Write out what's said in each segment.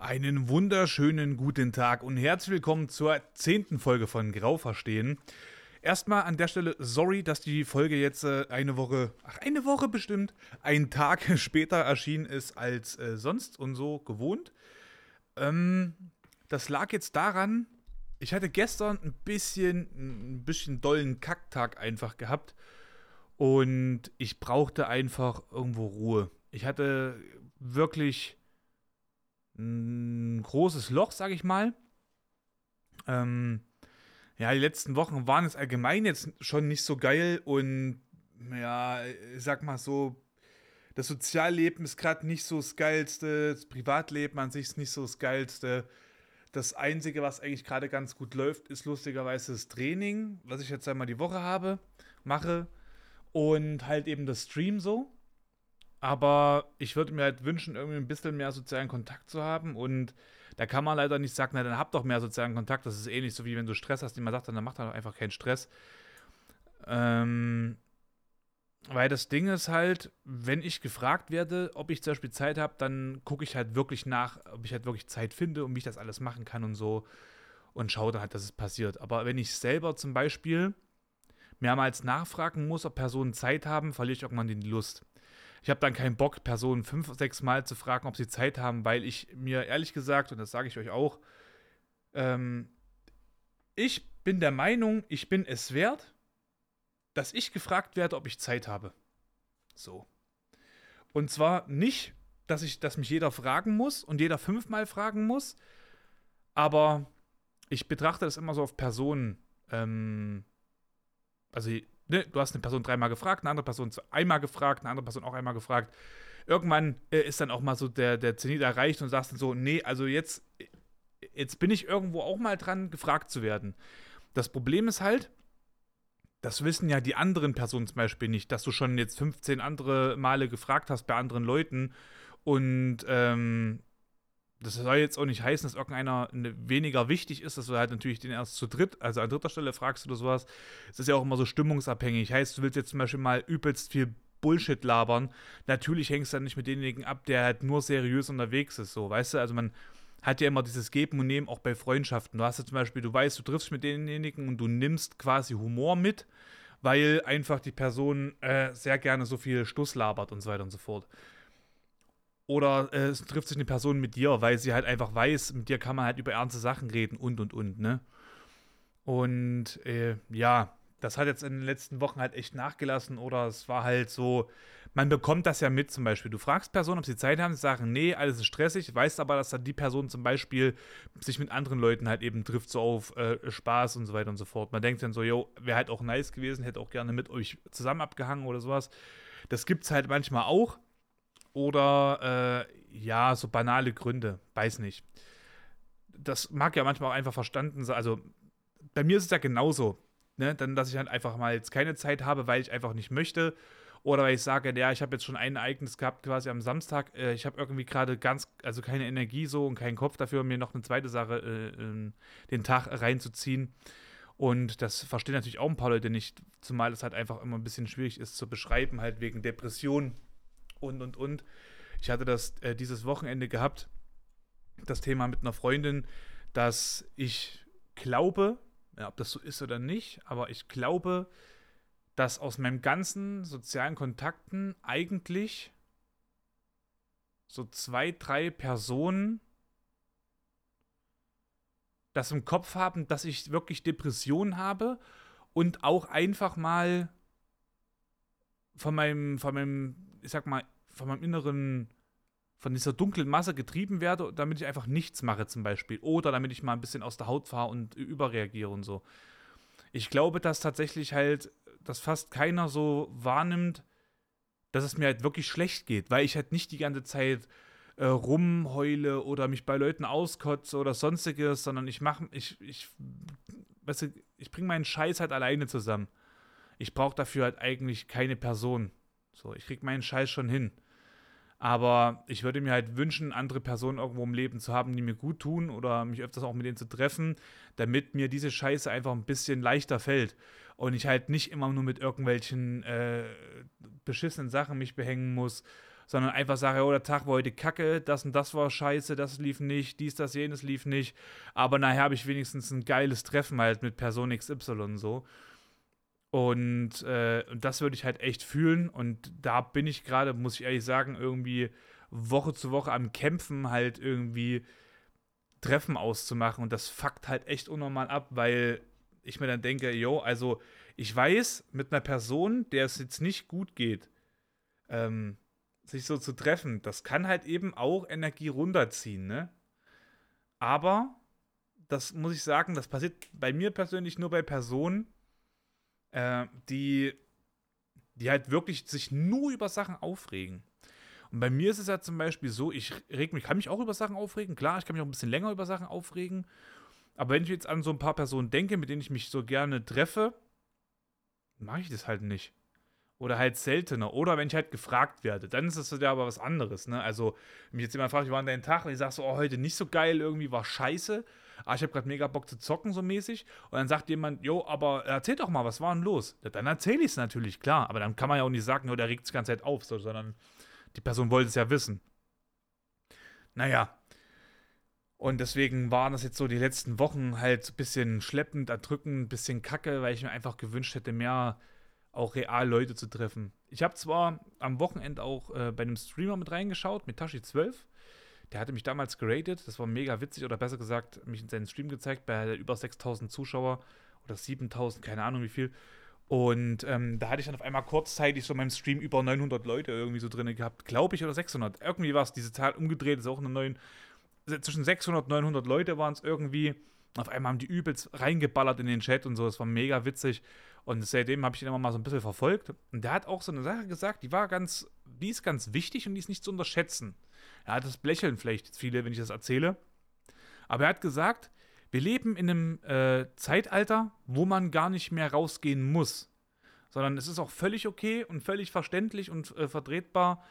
Einen wunderschönen guten Tag und herzlich willkommen zur zehnten Folge von Grau verstehen. Erstmal an der Stelle sorry, dass die Folge jetzt äh, eine Woche, ach eine Woche bestimmt, ein Tag später erschienen ist als äh, sonst und so gewohnt. Ähm, das lag jetzt daran, ich hatte gestern ein bisschen, ein bisschen dollen Kacktag einfach gehabt und ich brauchte einfach irgendwo Ruhe. Ich hatte wirklich ein großes Loch, sag ich mal. Ähm, ja, die letzten Wochen waren es allgemein jetzt schon nicht so geil und ja, ich sag mal so, das Sozialleben ist gerade nicht so das Geilste, das Privatleben an sich ist nicht so das Geilste. Das Einzige, was eigentlich gerade ganz gut läuft, ist lustigerweise das Training, was ich jetzt einmal die Woche habe, mache. Und halt eben das Stream so. Aber ich würde mir halt wünschen, irgendwie ein bisschen mehr sozialen Kontakt zu haben. Und da kann man leider nicht sagen, na dann habt doch mehr sozialen Kontakt. Das ist ähnlich so wie wenn du Stress hast, die man sagt, dann macht er einfach keinen Stress. Ähm, weil das Ding ist halt, wenn ich gefragt werde, ob ich zum Beispiel Zeit habe, dann gucke ich halt wirklich nach, ob ich halt wirklich Zeit finde und wie ich das alles machen kann und so. Und schaue dann halt, dass es passiert. Aber wenn ich selber zum Beispiel mehrmals nachfragen muss, ob Personen Zeit haben, verliere ich irgendwann die Lust. Ich habe dann keinen Bock, Personen fünf, sechs Mal zu fragen, ob sie Zeit haben, weil ich mir ehrlich gesagt, und das sage ich euch auch, ähm, ich bin der Meinung, ich bin es wert, dass ich gefragt werde, ob ich Zeit habe. So. Und zwar nicht, dass ich, dass mich jeder fragen muss und jeder fünfmal fragen muss, aber ich betrachte das immer so auf Personen. Ähm, also ne, du hast eine Person dreimal gefragt, eine andere Person einmal gefragt, eine andere Person auch einmal gefragt. Irgendwann äh, ist dann auch mal so der, der Zenit erreicht und sagst dann so, nee, also jetzt, jetzt bin ich irgendwo auch mal dran, gefragt zu werden. Das Problem ist halt, das wissen ja die anderen Personen zum Beispiel nicht, dass du schon jetzt 15 andere Male gefragt hast bei anderen Leuten und ähm, das soll jetzt auch nicht heißen, dass irgendeiner weniger wichtig ist, dass du halt natürlich den erst zu dritt, also an dritter Stelle fragst oder sowas. Es ist ja auch immer so stimmungsabhängig. Heißt, du willst jetzt zum Beispiel mal übelst viel Bullshit labern. Natürlich hängst du dann nicht mit denjenigen ab, der halt nur seriös unterwegs ist, so, weißt du? Also man hat ja immer dieses Geben und Nehmen auch bei Freundschaften. Du hast ja zum Beispiel, du weißt, du triffst mit denjenigen und du nimmst quasi Humor mit, weil einfach die Person äh, sehr gerne so viel Stuss labert und so weiter und so fort. Oder äh, es trifft sich eine Person mit dir, weil sie halt einfach weiß, mit dir kann man halt über ernste Sachen reden und und und, ne? Und äh, ja, das hat jetzt in den letzten Wochen halt echt nachgelassen oder es war halt so, man bekommt das ja mit zum Beispiel. Du fragst Personen, ob sie Zeit haben, sie sagen, nee, alles ist stressig, weißt aber, dass dann die Person zum Beispiel sich mit anderen Leuten halt eben trifft, so auf äh, Spaß und so weiter und so fort. Man denkt dann so, yo, wäre halt auch nice gewesen, hätte auch gerne mit euch zusammen abgehangen oder sowas. Das gibt's halt manchmal auch. Oder äh, ja, so banale Gründe, weiß nicht. Das mag ja manchmal auch einfach verstanden sein. Also bei mir ist es ja genauso. Ne? Dann, dass ich halt einfach mal jetzt keine Zeit habe, weil ich einfach nicht möchte. Oder weil ich sage, ja, ich habe jetzt schon ein Ereignis gehabt, quasi am Samstag. Äh, ich habe irgendwie gerade ganz, also keine Energie so und keinen Kopf dafür, mir noch eine zweite Sache äh, den Tag reinzuziehen. Und das verstehen natürlich auch ein paar Leute nicht, zumal es halt einfach immer ein bisschen schwierig ist zu beschreiben, halt wegen Depression und, und, und. Ich hatte das äh, dieses Wochenende gehabt, das Thema mit einer Freundin, dass ich glaube, ja, ob das so ist oder nicht, aber ich glaube, dass aus meinen ganzen sozialen Kontakten eigentlich so zwei, drei Personen das im Kopf haben, dass ich wirklich Depressionen habe und auch einfach mal von meinem, von meinem ich sag mal, von meinem inneren, von dieser dunklen Masse getrieben werde, damit ich einfach nichts mache zum Beispiel. Oder damit ich mal ein bisschen aus der Haut fahre und überreagiere und so. Ich glaube, dass tatsächlich halt, dass fast keiner so wahrnimmt, dass es mir halt wirklich schlecht geht, weil ich halt nicht die ganze Zeit äh, rumheule oder mich bei Leuten auskotze oder sonstiges, sondern ich mache, ich, ich, weißt du, ich bringe meinen Scheiß halt alleine zusammen. Ich brauche dafür halt eigentlich keine Person. So, ich krieg meinen Scheiß schon hin. Aber ich würde mir halt wünschen, andere Personen irgendwo im Leben zu haben, die mir gut tun oder mich öfters auch mit denen zu treffen, damit mir diese Scheiße einfach ein bisschen leichter fällt. Und ich halt nicht immer nur mit irgendwelchen äh, beschissenen Sachen mich behängen muss, sondern einfach sage, oh, der Tag war heute kacke, das und das war scheiße, das lief nicht, dies, das, jenes lief nicht. Aber nachher habe ich wenigstens ein geiles Treffen halt mit Person XY und so. Und, äh, das würde ich halt echt fühlen. Und da bin ich gerade, muss ich ehrlich sagen, irgendwie Woche zu Woche am Kämpfen, halt irgendwie Treffen auszumachen. Und das fuckt halt echt unnormal ab, weil ich mir dann denke, yo, also ich weiß, mit einer Person, der es jetzt nicht gut geht, ähm, sich so zu treffen, das kann halt eben auch Energie runterziehen, ne? Aber, das muss ich sagen, das passiert bei mir persönlich nur bei Personen, äh, die, die halt wirklich sich nur über Sachen aufregen. Und bei mir ist es ja zum Beispiel so, ich reg mich, kann mich auch über Sachen aufregen. Klar, ich kann mich auch ein bisschen länger über Sachen aufregen. Aber wenn ich jetzt an so ein paar Personen denke, mit denen ich mich so gerne treffe, mache ich das halt nicht. Oder halt seltener. Oder wenn ich halt gefragt werde, dann ist das ja aber was anderes. Ne? Also, mich jetzt jemand fragt, wie war denn dein Tag? Und ich sage so, oh, heute nicht so geil, irgendwie war scheiße. Aber ich habe gerade mega Bock zu zocken, so mäßig. Und dann sagt jemand, jo, aber erzähl doch mal, was war denn los? Ja, dann erzähle ich es natürlich, klar. Aber dann kann man ja auch nicht sagen, der regt sich die ganze Zeit auf, so, sondern die Person wollte es ja wissen. Naja. Und deswegen waren das jetzt so die letzten Wochen halt ein bisschen schleppend, erdrückend, ein bisschen kacke, weil ich mir einfach gewünscht hätte, mehr auch real Leute zu treffen. Ich habe zwar am Wochenende auch äh, bei einem Streamer mit reingeschaut, mit Tashi12. Der hatte mich damals geratet, das war mega witzig, oder besser gesagt, mich in seinen Stream gezeigt, bei über 6000 Zuschauer oder 7000, keine Ahnung wie viel. Und ähm, da hatte ich dann auf einmal kurzzeitig so in meinem Stream über 900 Leute irgendwie so drin gehabt, glaube ich, oder 600. Irgendwie war es diese Zahl umgedreht, ist auch eine neuen. Zwischen 600 und 900 Leute waren es irgendwie. Auf einmal haben die übelst reingeballert in den Chat und so. Das war mega witzig. Und seitdem habe ich ihn immer mal so ein bisschen verfolgt. Und der hat auch so eine Sache gesagt, die war ganz, die ist ganz wichtig und die ist nicht zu unterschätzen. Er hat das Blecheln vielleicht viele, wenn ich das erzähle. Aber er hat gesagt, wir leben in einem äh, Zeitalter, wo man gar nicht mehr rausgehen muss. Sondern es ist auch völlig okay und völlig verständlich und äh, vertretbar,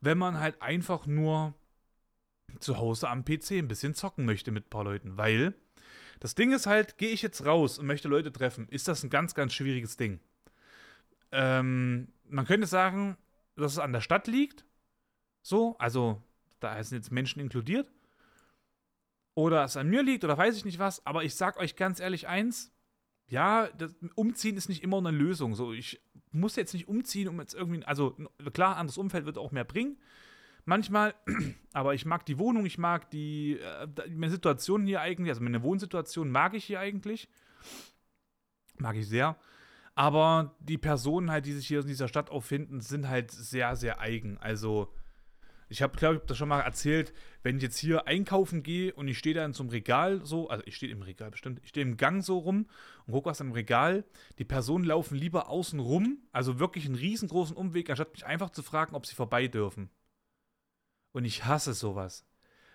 wenn man halt einfach nur zu Hause am PC ein bisschen zocken möchte mit ein paar Leuten. Weil das Ding ist halt, gehe ich jetzt raus und möchte Leute treffen, ist das ein ganz, ganz schwieriges Ding. Ähm, man könnte sagen, dass es an der Stadt liegt. So, also da sind jetzt Menschen inkludiert. Oder es an mir liegt oder weiß ich nicht was. Aber ich sag euch ganz ehrlich eins: Ja, das, umziehen ist nicht immer eine Lösung. So, ich muss jetzt nicht umziehen, um jetzt irgendwie, also klar, anderes Umfeld wird auch mehr bringen manchmal, aber ich mag die Wohnung, ich mag die, äh, meine Situation hier eigentlich, also meine Wohnsituation mag ich hier eigentlich. Mag ich sehr. Aber die Personen halt, die sich hier in dieser Stadt auffinden, sind halt sehr, sehr eigen. Also, ich habe, glaube ich, das schon mal erzählt, wenn ich jetzt hier einkaufen gehe und ich stehe da in so einem Regal so, also ich stehe im Regal bestimmt, ich stehe im Gang so rum und gucke was im Regal. Die Personen laufen lieber außen rum, also wirklich einen riesengroßen Umweg, anstatt mich einfach zu fragen, ob sie vorbei dürfen. Und ich hasse sowas.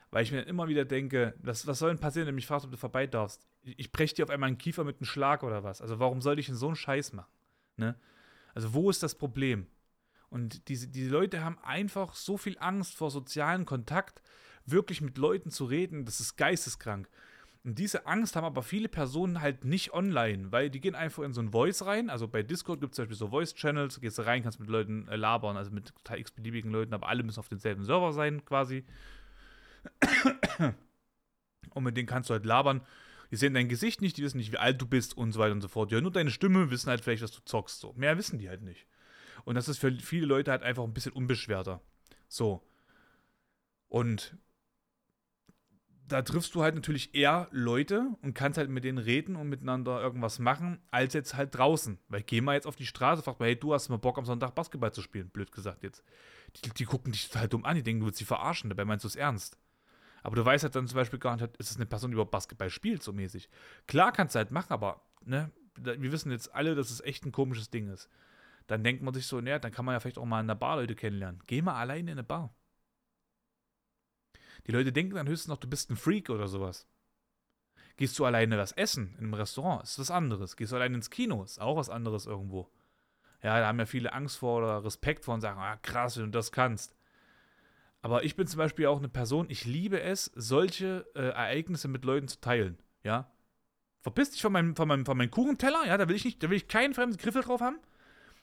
Weil ich mir immer wieder denke, das, was soll denn passieren, wenn du mich fragst, ob du vorbei darfst? Ich, ich breche dir auf einmal einen Kiefer mit einem Schlag oder was. Also warum soll ich denn so einen Scheiß machen? Ne? Also wo ist das Problem? Und diese, diese Leute haben einfach so viel Angst vor sozialen Kontakt, wirklich mit Leuten zu reden, das ist geisteskrank. Und diese Angst haben aber viele Personen halt nicht online, weil die gehen einfach in so ein Voice rein. Also bei Discord gibt es zum Beispiel so Voice-Channels, gehst rein, kannst mit Leuten äh, labern, also mit x-beliebigen Leuten, aber alle müssen auf demselben Server sein quasi. Und mit denen kannst du halt labern. Die sehen dein Gesicht nicht, die wissen nicht, wie alt du bist und so weiter und so fort. Die hören nur deine Stimme, wissen halt vielleicht, dass du zockst. So. Mehr wissen die halt nicht. Und das ist für viele Leute halt einfach ein bisschen unbeschwerter. So. Und da triffst du halt natürlich eher Leute und kannst halt mit denen reden und miteinander irgendwas machen, als jetzt halt draußen. Weil geh mal jetzt auf die Straße, frag mal, hey, du hast mal Bock am Sonntag Basketball zu spielen, blöd gesagt jetzt. Die, die gucken dich total dumm an, die denken, du willst sie verarschen, dabei meinst du es ernst. Aber du weißt halt dann zum Beispiel gar nicht, ist es eine Person, die überhaupt Basketball spielt, so mäßig. Klar kannst du halt machen, aber, ne, wir wissen jetzt alle, dass es echt ein komisches Ding ist. Dann denkt man sich so, naja, dann kann man ja vielleicht auch mal in der Bar Leute kennenlernen. Geh mal alleine in eine Bar. Die Leute denken dann höchstens noch, du bist ein Freak oder sowas. Gehst du alleine was essen in einem Restaurant, ist was anderes. Gehst du alleine ins Kino, ist auch was anderes irgendwo. Ja, da haben ja viele Angst vor oder Respekt vor und sagen, ah, krass, wenn du das kannst. Aber ich bin zum Beispiel auch eine Person, ich liebe es, solche äh, Ereignisse mit Leuten zu teilen. Ja. Verpiss dich von meinem, von meinem, von meinem Kuchenteller, ja, da will ich nicht, da will ich keinen fremden Griffel drauf haben.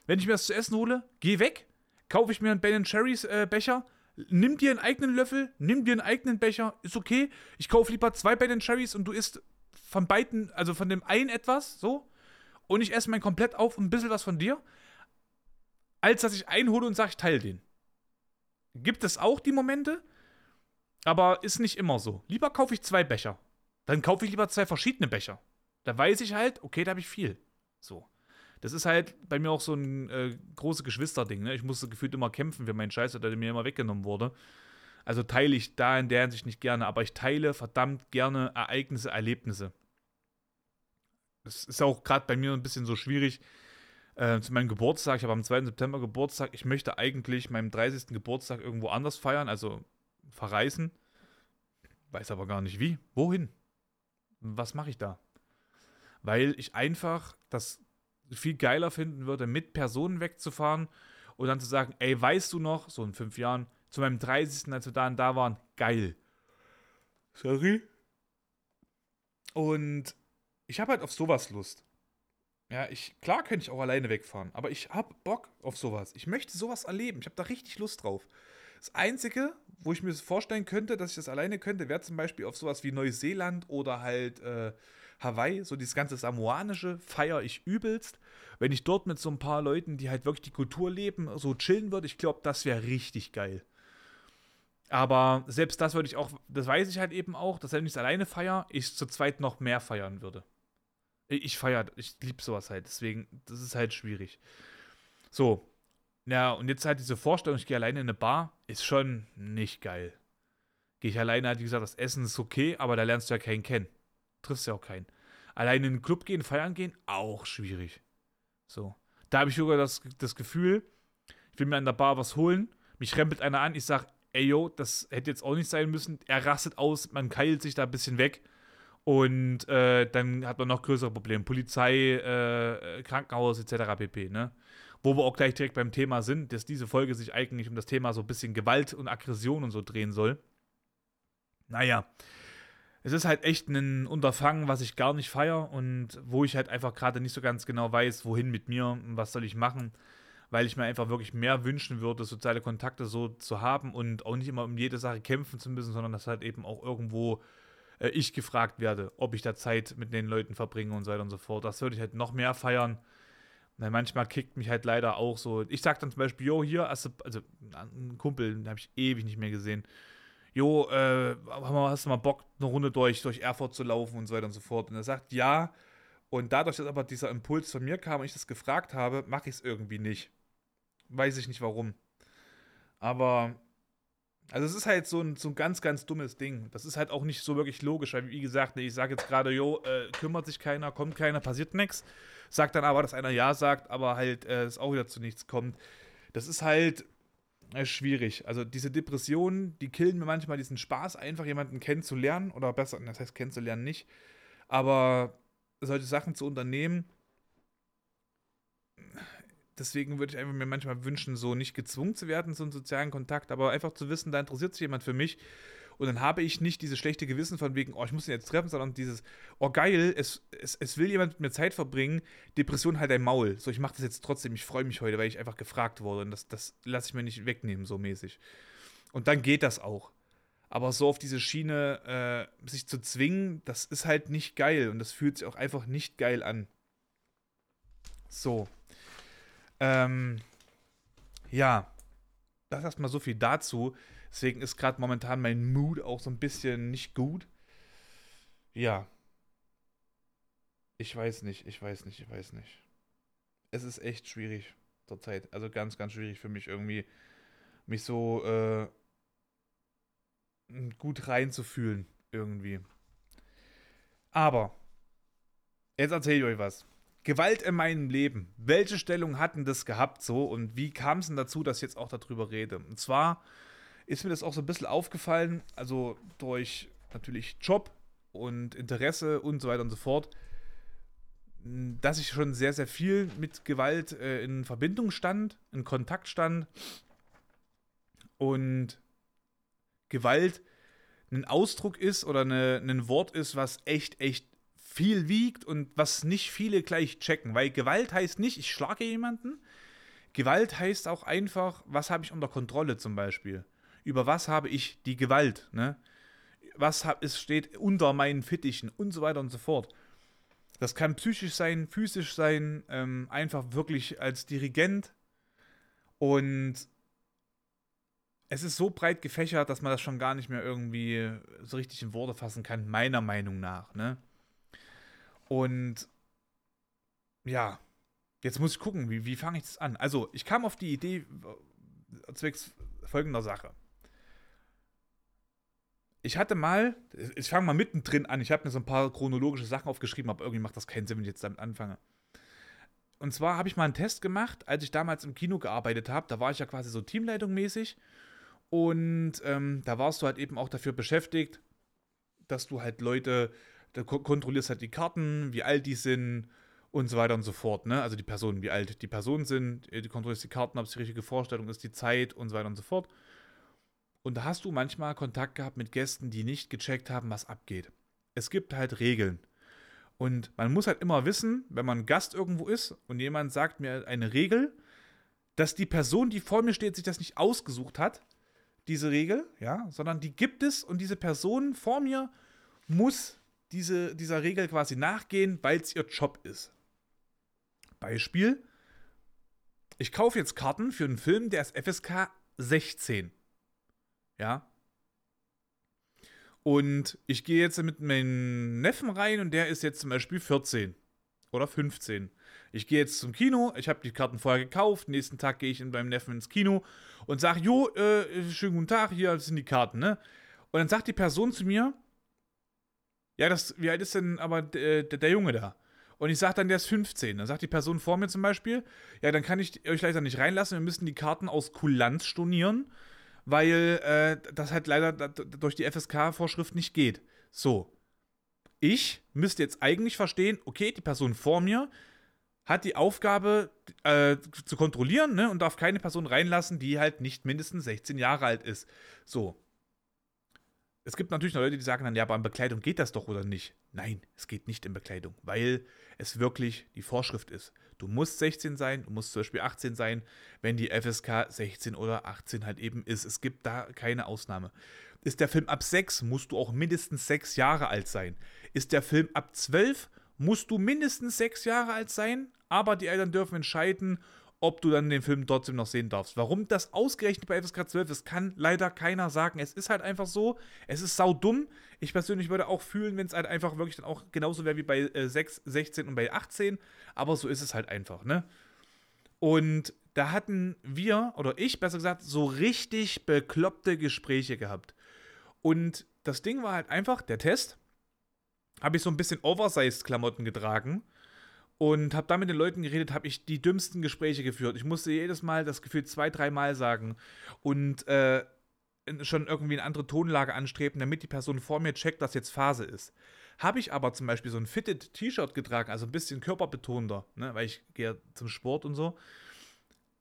Wenn ich mir das zu essen hole, geh weg, kaufe ich mir einen Ben Cherries äh, Becher, nimm dir einen eigenen Löffel, nimm dir einen eigenen Becher, ist okay. Ich kaufe lieber zwei Ben Cherries und du isst von beiden, also von dem einen etwas, so. Und ich esse mein komplett auf und ein bisschen was von dir. Als dass ich einhole und sage, ich teile den. Gibt es auch die Momente, aber ist nicht immer so. Lieber kaufe ich zwei Becher. Dann kaufe ich lieber zwei verschiedene Becher. Da weiß ich halt, okay, da habe ich viel. So. Das ist halt bei mir auch so ein äh, großes Geschwisterding. Ne? Ich musste gefühlt immer kämpfen für meinen Scheiß, der mir immer weggenommen wurde. Also teile ich da in der Hinsicht nicht gerne, aber ich teile verdammt gerne Ereignisse, Erlebnisse. Das ist auch gerade bei mir ein bisschen so schwierig. Äh, zu meinem Geburtstag, ich habe am 2. September Geburtstag, ich möchte eigentlich meinen 30. Geburtstag irgendwo anders feiern, also verreisen. Weiß aber gar nicht wie. Wohin? Was mache ich da? Weil ich einfach das viel geiler finden würde, mit Personen wegzufahren und dann zu sagen, ey, weißt du noch, so in fünf Jahren, zu meinem 30. als wir da und da waren, geil. Sorry. Und ich habe halt auf sowas Lust. Ja, ich, klar könnte ich auch alleine wegfahren, aber ich habe Bock auf sowas. Ich möchte sowas erleben. Ich habe da richtig Lust drauf. Das Einzige, wo ich mir vorstellen könnte, dass ich das alleine könnte, wäre zum Beispiel auf sowas wie Neuseeland oder halt äh, Hawaii, so dieses ganze Samoanische, feiere ich übelst. Wenn ich dort mit so ein paar Leuten, die halt wirklich die Kultur leben, so chillen würde, ich glaube, das wäre richtig geil. Aber selbst das würde ich auch, das weiß ich halt eben auch, dass wenn ich es alleine feiere, ich zu zweit noch mehr feiern würde. Ich feiere, ich liebe sowas halt, deswegen, das ist halt schwierig. So, ja, und jetzt halt diese Vorstellung, ich gehe alleine in eine Bar, ist schon nicht geil. Gehe ich alleine, halt, wie gesagt, das Essen ist okay, aber da lernst du ja keinen kennen. Triffst ja auch keinen. Alleine in den Club gehen, feiern gehen, auch schwierig. So. Da habe ich sogar das, das Gefühl, ich will mir an der Bar was holen, mich rempelt einer an, ich sage, ey yo, das hätte jetzt auch nicht sein müssen. Er rastet aus, man keilt sich da ein bisschen weg. Und äh, dann hat man noch größere Probleme. Polizei, äh, Krankenhaus etc. pp. Ne? Wo wir auch gleich direkt beim Thema sind, dass diese Folge sich eigentlich um das Thema so ein bisschen Gewalt und Aggression und so drehen soll. Naja, es ist halt echt ein Unterfangen, was ich gar nicht feiere und wo ich halt einfach gerade nicht so ganz genau weiß, wohin mit mir, was soll ich machen weil ich mir einfach wirklich mehr wünschen würde, soziale Kontakte so zu haben und auch nicht immer um jede Sache kämpfen zu müssen, sondern dass halt eben auch irgendwo äh, ich gefragt werde, ob ich da Zeit mit den Leuten verbringe und so weiter und so fort. Das würde ich halt noch mehr feiern. Weil manchmal kickt mich halt leider auch so. Ich sag dann zum Beispiel, jo, hier, also, also ein Kumpel, den habe ich ewig nicht mehr gesehen. Jo, äh, hast du mal Bock, eine Runde durch, durch Erfurt zu laufen und so weiter und so fort. Und er sagt, ja. Und dadurch, dass aber dieser Impuls von mir kam und ich das gefragt habe, mache ich es irgendwie nicht. Weiß ich nicht warum. Aber, also es ist halt so ein, so ein ganz, ganz dummes Ding. Das ist halt auch nicht so wirklich logisch, weil wie gesagt, ich sage jetzt gerade, jo, äh, kümmert sich keiner, kommt keiner, passiert nichts. Sagt dann aber, dass einer Ja sagt, aber halt äh, es auch wieder zu nichts kommt. Das ist halt schwierig. Also diese Depressionen, die killen mir manchmal diesen Spaß, einfach jemanden kennenzulernen oder besser, das heißt kennenzulernen nicht, aber solche Sachen zu unternehmen, deswegen würde ich einfach mir manchmal wünschen, so nicht gezwungen zu werden, so einen sozialen Kontakt, aber einfach zu wissen, da interessiert sich jemand für mich. Und dann habe ich nicht dieses schlechte Gewissen von wegen, oh, ich muss ihn jetzt treffen, sondern dieses, oh geil, es, es, es will jemand mit mir Zeit verbringen, Depression halt ein Maul. So, ich mache das jetzt trotzdem, ich freue mich heute, weil ich einfach gefragt wurde. Und das, das lasse ich mir nicht wegnehmen, so mäßig. Und dann geht das auch. Aber so auf diese Schiene äh, sich zu zwingen, das ist halt nicht geil. Und das fühlt sich auch einfach nicht geil an. So. Ähm, ja, das erstmal so viel dazu. Deswegen ist gerade momentan mein Mood auch so ein bisschen nicht gut. Ja. Ich weiß nicht, ich weiß nicht, ich weiß nicht. Es ist echt schwierig zurzeit. Also ganz, ganz schwierig für mich irgendwie, mich so äh, gut reinzufühlen irgendwie. Aber, jetzt erzähle ich euch was. Gewalt in meinem Leben. Welche Stellung hatten das gehabt so und wie kam es denn dazu, dass ich jetzt auch darüber rede? Und zwar ist mir das auch so ein bisschen aufgefallen, also durch natürlich Job und Interesse und so weiter und so fort, dass ich schon sehr, sehr viel mit Gewalt äh, in Verbindung stand, in Kontakt stand und Gewalt ein Ausdruck ist oder eine, ein Wort ist, was echt, echt viel wiegt und was nicht viele gleich checken. Weil Gewalt heißt nicht, ich schlage jemanden. Gewalt heißt auch einfach, was habe ich unter Kontrolle zum Beispiel? Über was habe ich die Gewalt? Ne? Was hab, es steht unter meinen Fittichen und so weiter und so fort. Das kann psychisch sein, physisch sein, ähm, einfach wirklich als Dirigent. Und es ist so breit gefächert, dass man das schon gar nicht mehr irgendwie so richtig in Worte fassen kann, meiner Meinung nach. Ne? Und ja, jetzt muss ich gucken, wie, wie fange ich das an? Also, ich kam auf die Idee äh, zwecks folgender Sache. Ich hatte mal, ich fange mal mittendrin an, ich habe mir so ein paar chronologische Sachen aufgeschrieben, aber irgendwie macht das keinen Sinn, wenn ich jetzt damit anfange. Und zwar habe ich mal einen Test gemacht, als ich damals im Kino gearbeitet habe. Da war ich ja quasi so Teamleitung mäßig. Und ähm, da warst du halt eben auch dafür beschäftigt, dass du halt Leute, da kontrollierst halt die Karten, wie alt die sind und so weiter und so fort. Ne? Also die Personen, wie alt die Personen sind, äh, du kontrollierst die Karten, ob es die richtige Vorstellung ist, die Zeit und so weiter und so fort. Und da hast du manchmal Kontakt gehabt mit Gästen, die nicht gecheckt haben, was abgeht. Es gibt halt Regeln. Und man muss halt immer wissen, wenn man Gast irgendwo ist und jemand sagt mir eine Regel, dass die Person, die vor mir steht, sich das nicht ausgesucht hat, diese Regel, ja, sondern die gibt es und diese Person vor mir muss diese, dieser Regel quasi nachgehen, weil es ihr Job ist. Beispiel: Ich kaufe jetzt Karten für einen Film, der ist FSK 16. Ja. Und ich gehe jetzt mit meinem Neffen rein und der ist jetzt zum Beispiel 14 oder 15. Ich gehe jetzt zum Kino, ich habe die Karten vorher gekauft, nächsten Tag gehe ich mit meinem Neffen ins Kino und sage, jo, äh, schönen guten Tag, hier sind die Karten, ne? Und dann sagt die Person zu mir, ja, das, wie alt ist denn aber der, der, der Junge da? Und ich sage dann, der ist 15. Dann sagt die Person vor mir zum Beispiel, ja, dann kann ich euch leider nicht reinlassen, wir müssen die Karten aus Kulanz stornieren, weil äh, das halt leider durch die FSK-Vorschrift nicht geht. So. Ich müsste jetzt eigentlich verstehen, okay, die Person vor mir hat die Aufgabe äh, zu kontrollieren ne, und darf keine Person reinlassen, die halt nicht mindestens 16 Jahre alt ist. So. Es gibt natürlich noch Leute, die sagen dann, ja, aber in Bekleidung geht das doch oder nicht. Nein, es geht nicht in Bekleidung, weil es wirklich die Vorschrift ist. Du musst 16 sein, du musst zum Beispiel 18 sein, wenn die FSK 16 oder 18 halt eben ist. Es gibt da keine Ausnahme. Ist der Film ab 6, musst du auch mindestens 6 Jahre alt sein. Ist der Film ab 12, musst du mindestens 6 Jahre alt sein, aber die Eltern dürfen entscheiden, ob du dann den Film trotzdem noch sehen darfst. Warum das ausgerechnet bei FSK 12 ist, kann leider keiner sagen. Es ist halt einfach so. Es ist saudumm. Ich persönlich würde auch fühlen, wenn es halt einfach wirklich dann auch genauso wäre wie bei äh, 6, 16 und bei 18. Aber so ist es halt einfach, ne? Und da hatten wir, oder ich besser gesagt, so richtig bekloppte Gespräche gehabt. Und das Ding war halt einfach, der Test, habe ich so ein bisschen Oversized-Klamotten getragen und habe da mit den Leuten geredet, habe ich die dümmsten Gespräche geführt. Ich musste jedes Mal das Gefühl zwei, dreimal sagen und äh, schon irgendwie eine andere Tonlage anstreben, damit die Person vor mir checkt, dass jetzt Phase ist. Habe ich aber zum Beispiel so ein Fitted T-Shirt getragen, also ein bisschen körperbetonter, ne, weil ich gehe zum Sport und so,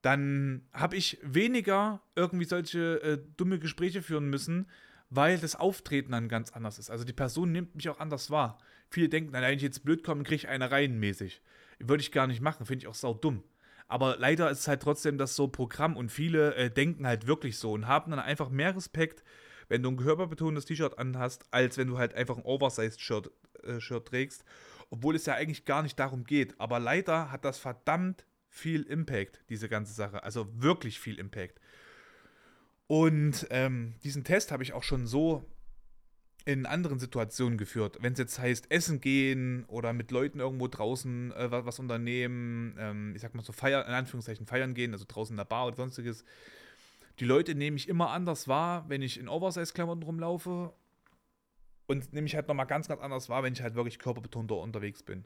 dann habe ich weniger irgendwie solche äh, dumme Gespräche führen müssen, weil das Auftreten dann ganz anders ist. Also die Person nimmt mich auch anders wahr. Viele denken, wenn ich jetzt blöd komme, kriege ich eine rein. Würde ich gar nicht machen, finde ich auch sau dumm. Aber leider ist es halt trotzdem das so Programm und viele äh, denken halt wirklich so und haben dann einfach mehr Respekt, wenn du ein gehörbarbetontes T-Shirt anhast, als wenn du halt einfach ein Oversized-Shirt äh, Shirt trägst. Obwohl es ja eigentlich gar nicht darum geht. Aber leider hat das verdammt viel Impact, diese ganze Sache. Also wirklich viel Impact. Und ähm, diesen Test habe ich auch schon so in anderen Situationen geführt. Wenn es jetzt heißt, essen gehen oder mit Leuten irgendwo draußen äh, was, was, unternehmen, ähm, ich sag mal so feiern, in Anführungszeichen feiern gehen, also draußen in der Bar oder sonstiges. Die Leute nehme ich immer anders wahr, wenn ich in Oversize-Klamotten rumlaufe. Und nehme ich halt nochmal ganz, ganz anders wahr, wenn ich halt wirklich körperbetonter unterwegs bin.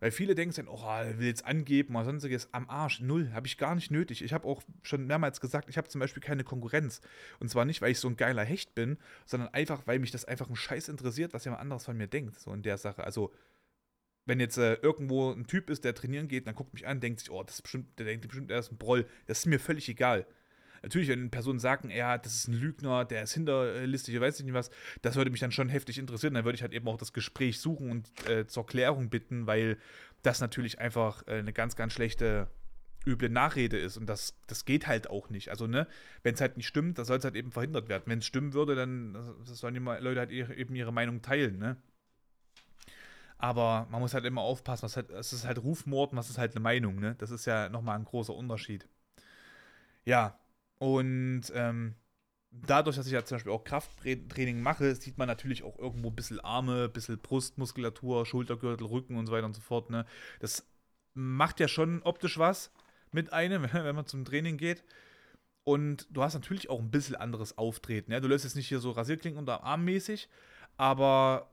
Weil viele denken dann, oh, will jetzt angeben oder sonstiges. Am Arsch, null, habe ich gar nicht nötig. Ich habe auch schon mehrmals gesagt, ich habe zum Beispiel keine Konkurrenz. Und zwar nicht, weil ich so ein geiler Hecht bin, sondern einfach, weil mich das einfach ein Scheiß interessiert, was jemand anderes von mir denkt, so in der Sache. Also, wenn jetzt äh, irgendwo ein Typ ist, der trainieren geht, dann guckt mich an, denkt sich, oh, das ist bestimmt, der denkt bestimmt, er ist ein Broll. Das ist mir völlig egal. Natürlich, wenn Personen sagen, ja, das ist ein Lügner, der ist hinterlistig, weiß ich nicht was, das würde mich dann schon heftig interessieren. Dann würde ich halt eben auch das Gespräch suchen und äh, zur Klärung bitten, weil das natürlich einfach äh, eine ganz, ganz schlechte üble Nachrede ist. Und das, das geht halt auch nicht. Also, ne, wenn es halt nicht stimmt, dann soll es halt eben verhindert werden. Wenn es stimmen würde, dann sollen die Leute halt eben ihre Meinung teilen, ne? Aber man muss halt immer aufpassen, was halt, es ist halt Rufmord und was ist halt eine Meinung, ne? Das ist ja nochmal ein großer Unterschied. Ja, und ähm, dadurch, dass ich ja zum Beispiel auch Krafttraining mache, sieht man natürlich auch irgendwo ein bisschen Arme, ein bisschen Brustmuskulatur, Schultergürtel, Rücken und so weiter und so fort. Ne? Das macht ja schon optisch was mit einem, wenn man zum Training geht. Und du hast natürlich auch ein bisschen anderes Auftreten. Ja? Du lässt jetzt nicht hier so Rasierklingen unter Arm mäßig, aber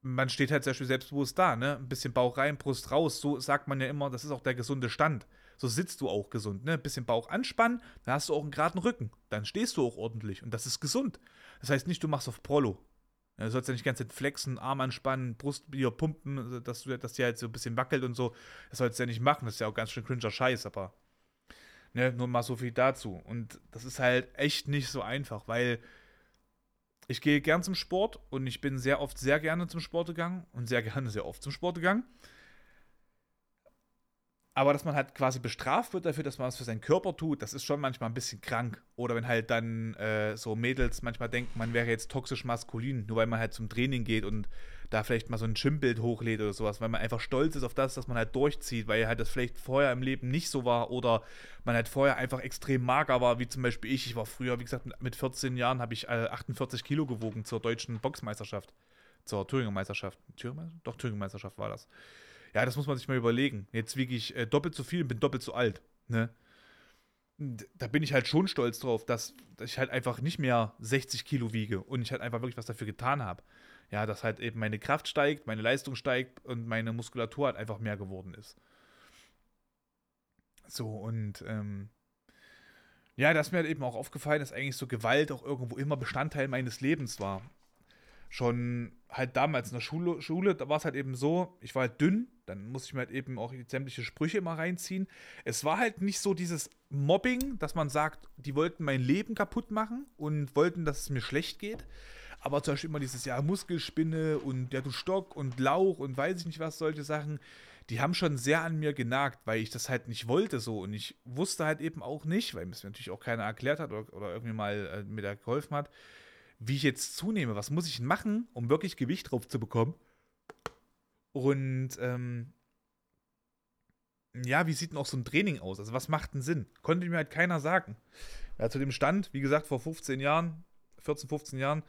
man steht halt sehr schön selbstbewusst da. Ne? Ein bisschen Bauch rein, Brust raus. So sagt man ja immer, das ist auch der gesunde Stand so sitzt du auch gesund. Ne? Bisschen Bauch anspannen, dann hast du auch einen geraden Rücken. Dann stehst du auch ordentlich und das ist gesund. Das heißt nicht, du machst auf Prollo. Du sollst ja nicht die ganze Zeit flexen, Arm anspannen, Brust wieder pumpen, dass, du, dass die halt so ein bisschen wackelt und so. Das sollst du ja nicht machen. Das ist ja auch ganz schön cringer Scheiß, aber ne, nur mal so viel dazu. Und das ist halt echt nicht so einfach, weil ich gehe gern zum Sport und ich bin sehr oft sehr gerne zum Sport gegangen und sehr gerne sehr oft zum Sport gegangen. Aber dass man halt quasi bestraft wird dafür, dass man was für seinen Körper tut, das ist schon manchmal ein bisschen krank. Oder wenn halt dann äh, so Mädels manchmal denken, man wäre jetzt toxisch maskulin, nur weil man halt zum Training geht und da vielleicht mal so ein Gymbild hochlädt oder sowas, weil man einfach stolz ist auf das, dass man halt durchzieht, weil halt das vielleicht vorher im Leben nicht so war oder man halt vorher einfach extrem mager war, wie zum Beispiel ich. Ich war früher, wie gesagt, mit 14 Jahren habe ich äh, 48 Kilo gewogen zur deutschen Boxmeisterschaft, zur Thüringer Meisterschaft. Thüringer? Doch, Thüringer Meisterschaft war das. Ja, das muss man sich mal überlegen. Jetzt wiege ich äh, doppelt so viel und bin doppelt so alt. Ne? Da bin ich halt schon stolz drauf, dass, dass ich halt einfach nicht mehr 60 Kilo wiege und ich halt einfach wirklich was dafür getan habe. Ja, dass halt eben meine Kraft steigt, meine Leistung steigt und meine Muskulatur halt einfach mehr geworden ist. So, und ähm, ja, das mir halt eben auch aufgefallen, dass eigentlich so Gewalt auch irgendwo immer Bestandteil meines Lebens war. Schon halt damals in der Schule, Schule da war es halt eben so, ich war halt dünn, dann musste ich mir halt eben auch sämtliche Sprüche immer reinziehen. Es war halt nicht so dieses Mobbing, dass man sagt, die wollten mein Leben kaputt machen und wollten, dass es mir schlecht geht. Aber zum Beispiel immer dieses, ja, Muskelspinne und ja, du Stock und Lauch und weiß ich nicht was, solche Sachen, die haben schon sehr an mir genagt, weil ich das halt nicht wollte so. Und ich wusste halt eben auch nicht, weil mir es natürlich auch keiner erklärt hat oder, oder irgendwie mal äh, mir da geholfen hat, wie ich jetzt zunehme. Was muss ich machen, um wirklich Gewicht drauf zu bekommen? Und ähm, ja, wie sieht denn auch so ein Training aus? Also, was macht denn Sinn? Konnte mir halt keiner sagen. Ja, zu dem Stand, wie gesagt, vor 15 Jahren, 14, 15 Jahren,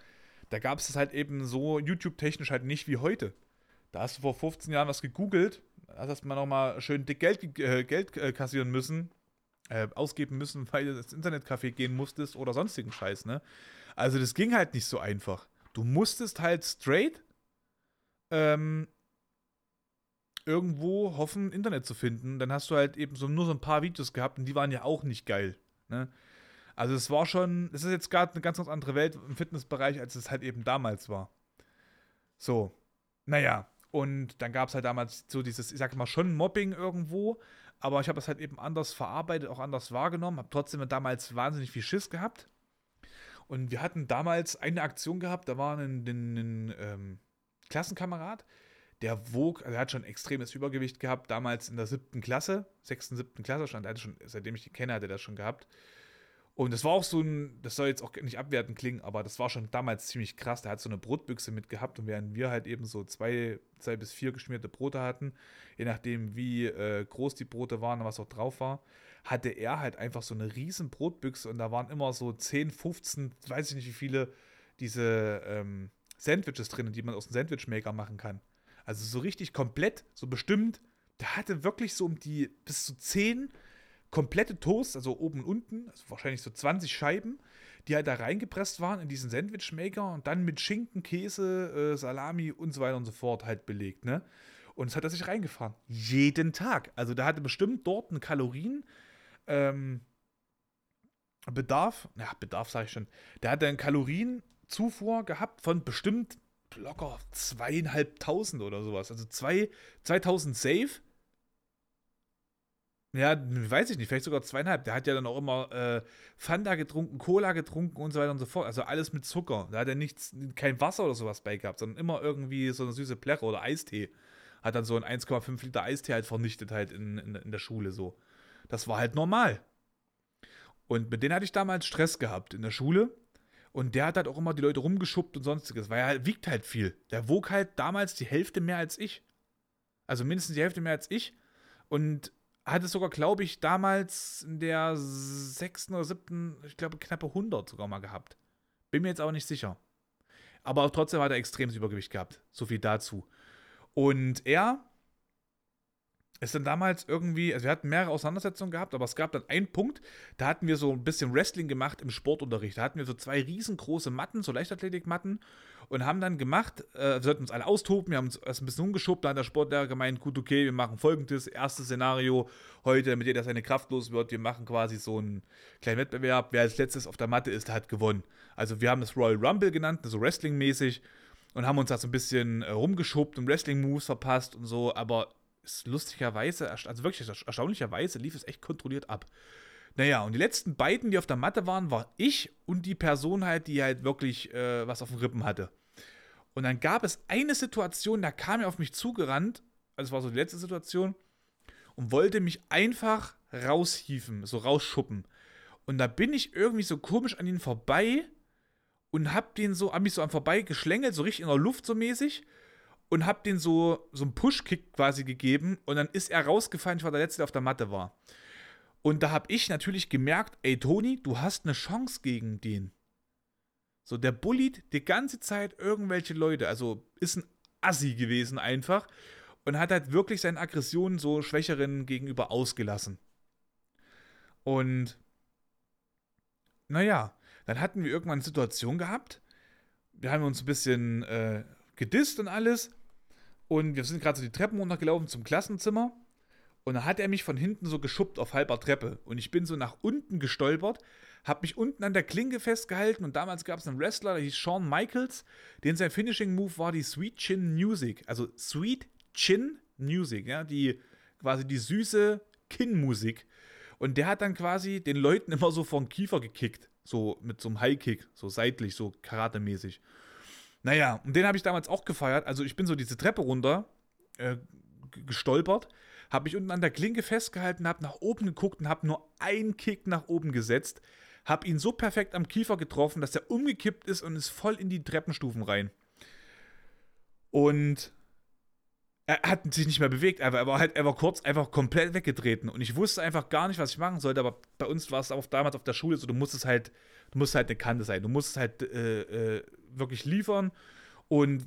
da gab es das halt eben so YouTube-technisch halt nicht wie heute. Da hast du vor 15 Jahren was gegoogelt, hast du mal nochmal schön dick Geld, äh, Geld äh, kassieren müssen, äh, ausgeben müssen, weil du ins Internetcafé gehen musstest oder sonstigen Scheiß, ne? Also das ging halt nicht so einfach. Du musstest halt straight ähm, irgendwo hoffen, Internet zu finden. Dann hast du halt eben so nur so ein paar Videos gehabt und die waren ja auch nicht geil. Ne? Also es war schon, es ist jetzt gerade eine ganz, ganz andere Welt im Fitnessbereich, als es halt eben damals war. So, naja, und dann gab es halt damals so dieses, ich sag mal, schon Mobbing irgendwo, aber ich habe das halt eben anders verarbeitet, auch anders wahrgenommen, habe trotzdem damals wahnsinnig viel Schiss gehabt. Und wir hatten damals eine Aktion gehabt, da war ein, ein, ein ähm, Klassenkamerad, der wog, also er hat schon extremes Übergewicht gehabt, damals in der siebten Klasse, sechsten, siebten Klasse stand, hatte schon, seitdem ich ihn kenne, hat er das schon gehabt. Und das war auch so ein, das soll jetzt auch nicht abwertend klingen, aber das war schon damals ziemlich krass. Der hat so eine Brotbüchse mitgehabt und während wir halt eben so zwei, zwei bis vier geschmierte Brote hatten, je nachdem wie äh, groß die Brote waren und was auch drauf war, hatte er halt einfach so eine riesen Brotbüchse und da waren immer so 10, 15, weiß ich nicht wie viele, diese ähm, Sandwiches drin, die man aus dem Sandwichmaker machen kann. Also so richtig komplett, so bestimmt. Der hatte wirklich so um die bis zu 10 komplette Toast, also oben und unten, also wahrscheinlich so 20 Scheiben, die halt da reingepresst waren in diesen Sandwichmaker und dann mit Schinken, Käse, äh, Salami und so weiter und so fort halt belegt, ne? Und das hat er sich reingefahren. Jeden Tag. Also der hatte bestimmt dort einen Kalorien, ähm, Bedarf, ja, Bedarf sage ich schon, der hatte einen Kalorienzufuhr gehabt von bestimmt locker zweieinhalbtausend oder sowas. Also zwei, 2000 safe. Ja, weiß ich nicht, vielleicht sogar zweieinhalb. Der hat ja dann auch immer äh, Fanta getrunken, Cola getrunken und so weiter und so fort. Also alles mit Zucker. Da hat er nichts, kein Wasser oder sowas bei gehabt, sondern immer irgendwie so eine süße Pleche oder Eistee. Hat dann so ein 1,5 Liter Eistee halt vernichtet halt in, in, in der Schule so. Das war halt normal. Und mit denen hatte ich damals Stress gehabt in der Schule. Und der hat halt auch immer die Leute rumgeschubbt und sonstiges, weil er wiegt halt viel. Der wog halt damals die Hälfte mehr als ich. Also mindestens die Hälfte mehr als ich. Und hatte sogar, glaube ich, damals in der sechsten oder siebten, ich glaube, knappe 100 sogar mal gehabt. Bin mir jetzt auch nicht sicher. Aber trotzdem hat er extremes Übergewicht gehabt. So viel dazu. Und er ist dann damals irgendwie, also wir hatten mehrere Auseinandersetzungen gehabt, aber es gab dann einen Punkt, da hatten wir so ein bisschen Wrestling gemacht im Sportunterricht. Da hatten wir so zwei riesengroße Matten, so Leichtathletikmatten und haben dann gemacht, äh, wir sollten uns alle austoben, wir haben uns erst ein bisschen umgeschoben, da hat der Sportlehrer gemeint, gut, okay, wir machen folgendes, erstes Szenario heute, damit jeder seine Kraft los wird, wir machen quasi so einen kleinen Wettbewerb, wer als letztes auf der Matte ist, hat gewonnen. Also wir haben das Royal Rumble genannt, so Wrestling-mäßig und haben uns da so ein bisschen äh, rumgeschobt und Wrestling-Moves verpasst und so, aber ist lustigerweise, also wirklich erstaunlicherweise lief es echt kontrolliert ab. Naja, und die letzten beiden, die auf der Matte waren, war ich und die Person halt, die halt wirklich äh, was auf den Rippen hatte. Und dann gab es eine Situation, da kam er auf mich zugerannt, also es war so die letzte Situation, und wollte mich einfach raushieven, so rausschuppen. Und da bin ich irgendwie so komisch an ihn vorbei und hab den so, hab mich so am vorbei geschlängelt, so richtig in der Luft so mäßig und hab den so, so einen Push-Kick quasi gegeben und dann ist er rausgefallen, ich war der Letzte, der auf der Matte war. Und da habe ich natürlich gemerkt, ey Toni, du hast eine Chance gegen den. So, der bullied die ganze Zeit irgendwelche Leute, also ist ein Assi gewesen einfach und hat halt wirklich seine Aggressionen so Schwächeren gegenüber ausgelassen. Und naja, dann hatten wir irgendwann eine Situation gehabt, wir haben uns ein bisschen äh, gedisst und alles. Und wir sind gerade so die Treppen runtergelaufen zum Klassenzimmer. Und dann hat er mich von hinten so geschubbt auf halber Treppe. Und ich bin so nach unten gestolpert, habe mich unten an der Klinke festgehalten. Und damals gab es einen Wrestler, der hieß Shawn Michaels, den sein Finishing Move war die Sweet Chin Music. Also Sweet Chin Music, ja, die quasi die süße Kinnmusik. Und der hat dann quasi den Leuten immer so vor den Kiefer gekickt. So mit so einem High-Kick, so seitlich, so karatemäßig. Naja, und den habe ich damals auch gefeiert. Also ich bin so diese Treppe runter äh, gestolpert, habe mich unten an der Klinke festgehalten, habe nach oben geguckt und habe nur einen Kick nach oben gesetzt, habe ihn so perfekt am Kiefer getroffen, dass er umgekippt ist und ist voll in die Treppenstufen rein. Und er hat sich nicht mehr bewegt, aber er war halt, er war kurz einfach komplett weggetreten und ich wusste einfach gar nicht, was ich machen sollte, aber bei uns war es auch damals auf der Schule so, du musstest halt, du musst halt eine Kante sein, du musst halt äh, äh, wirklich liefern und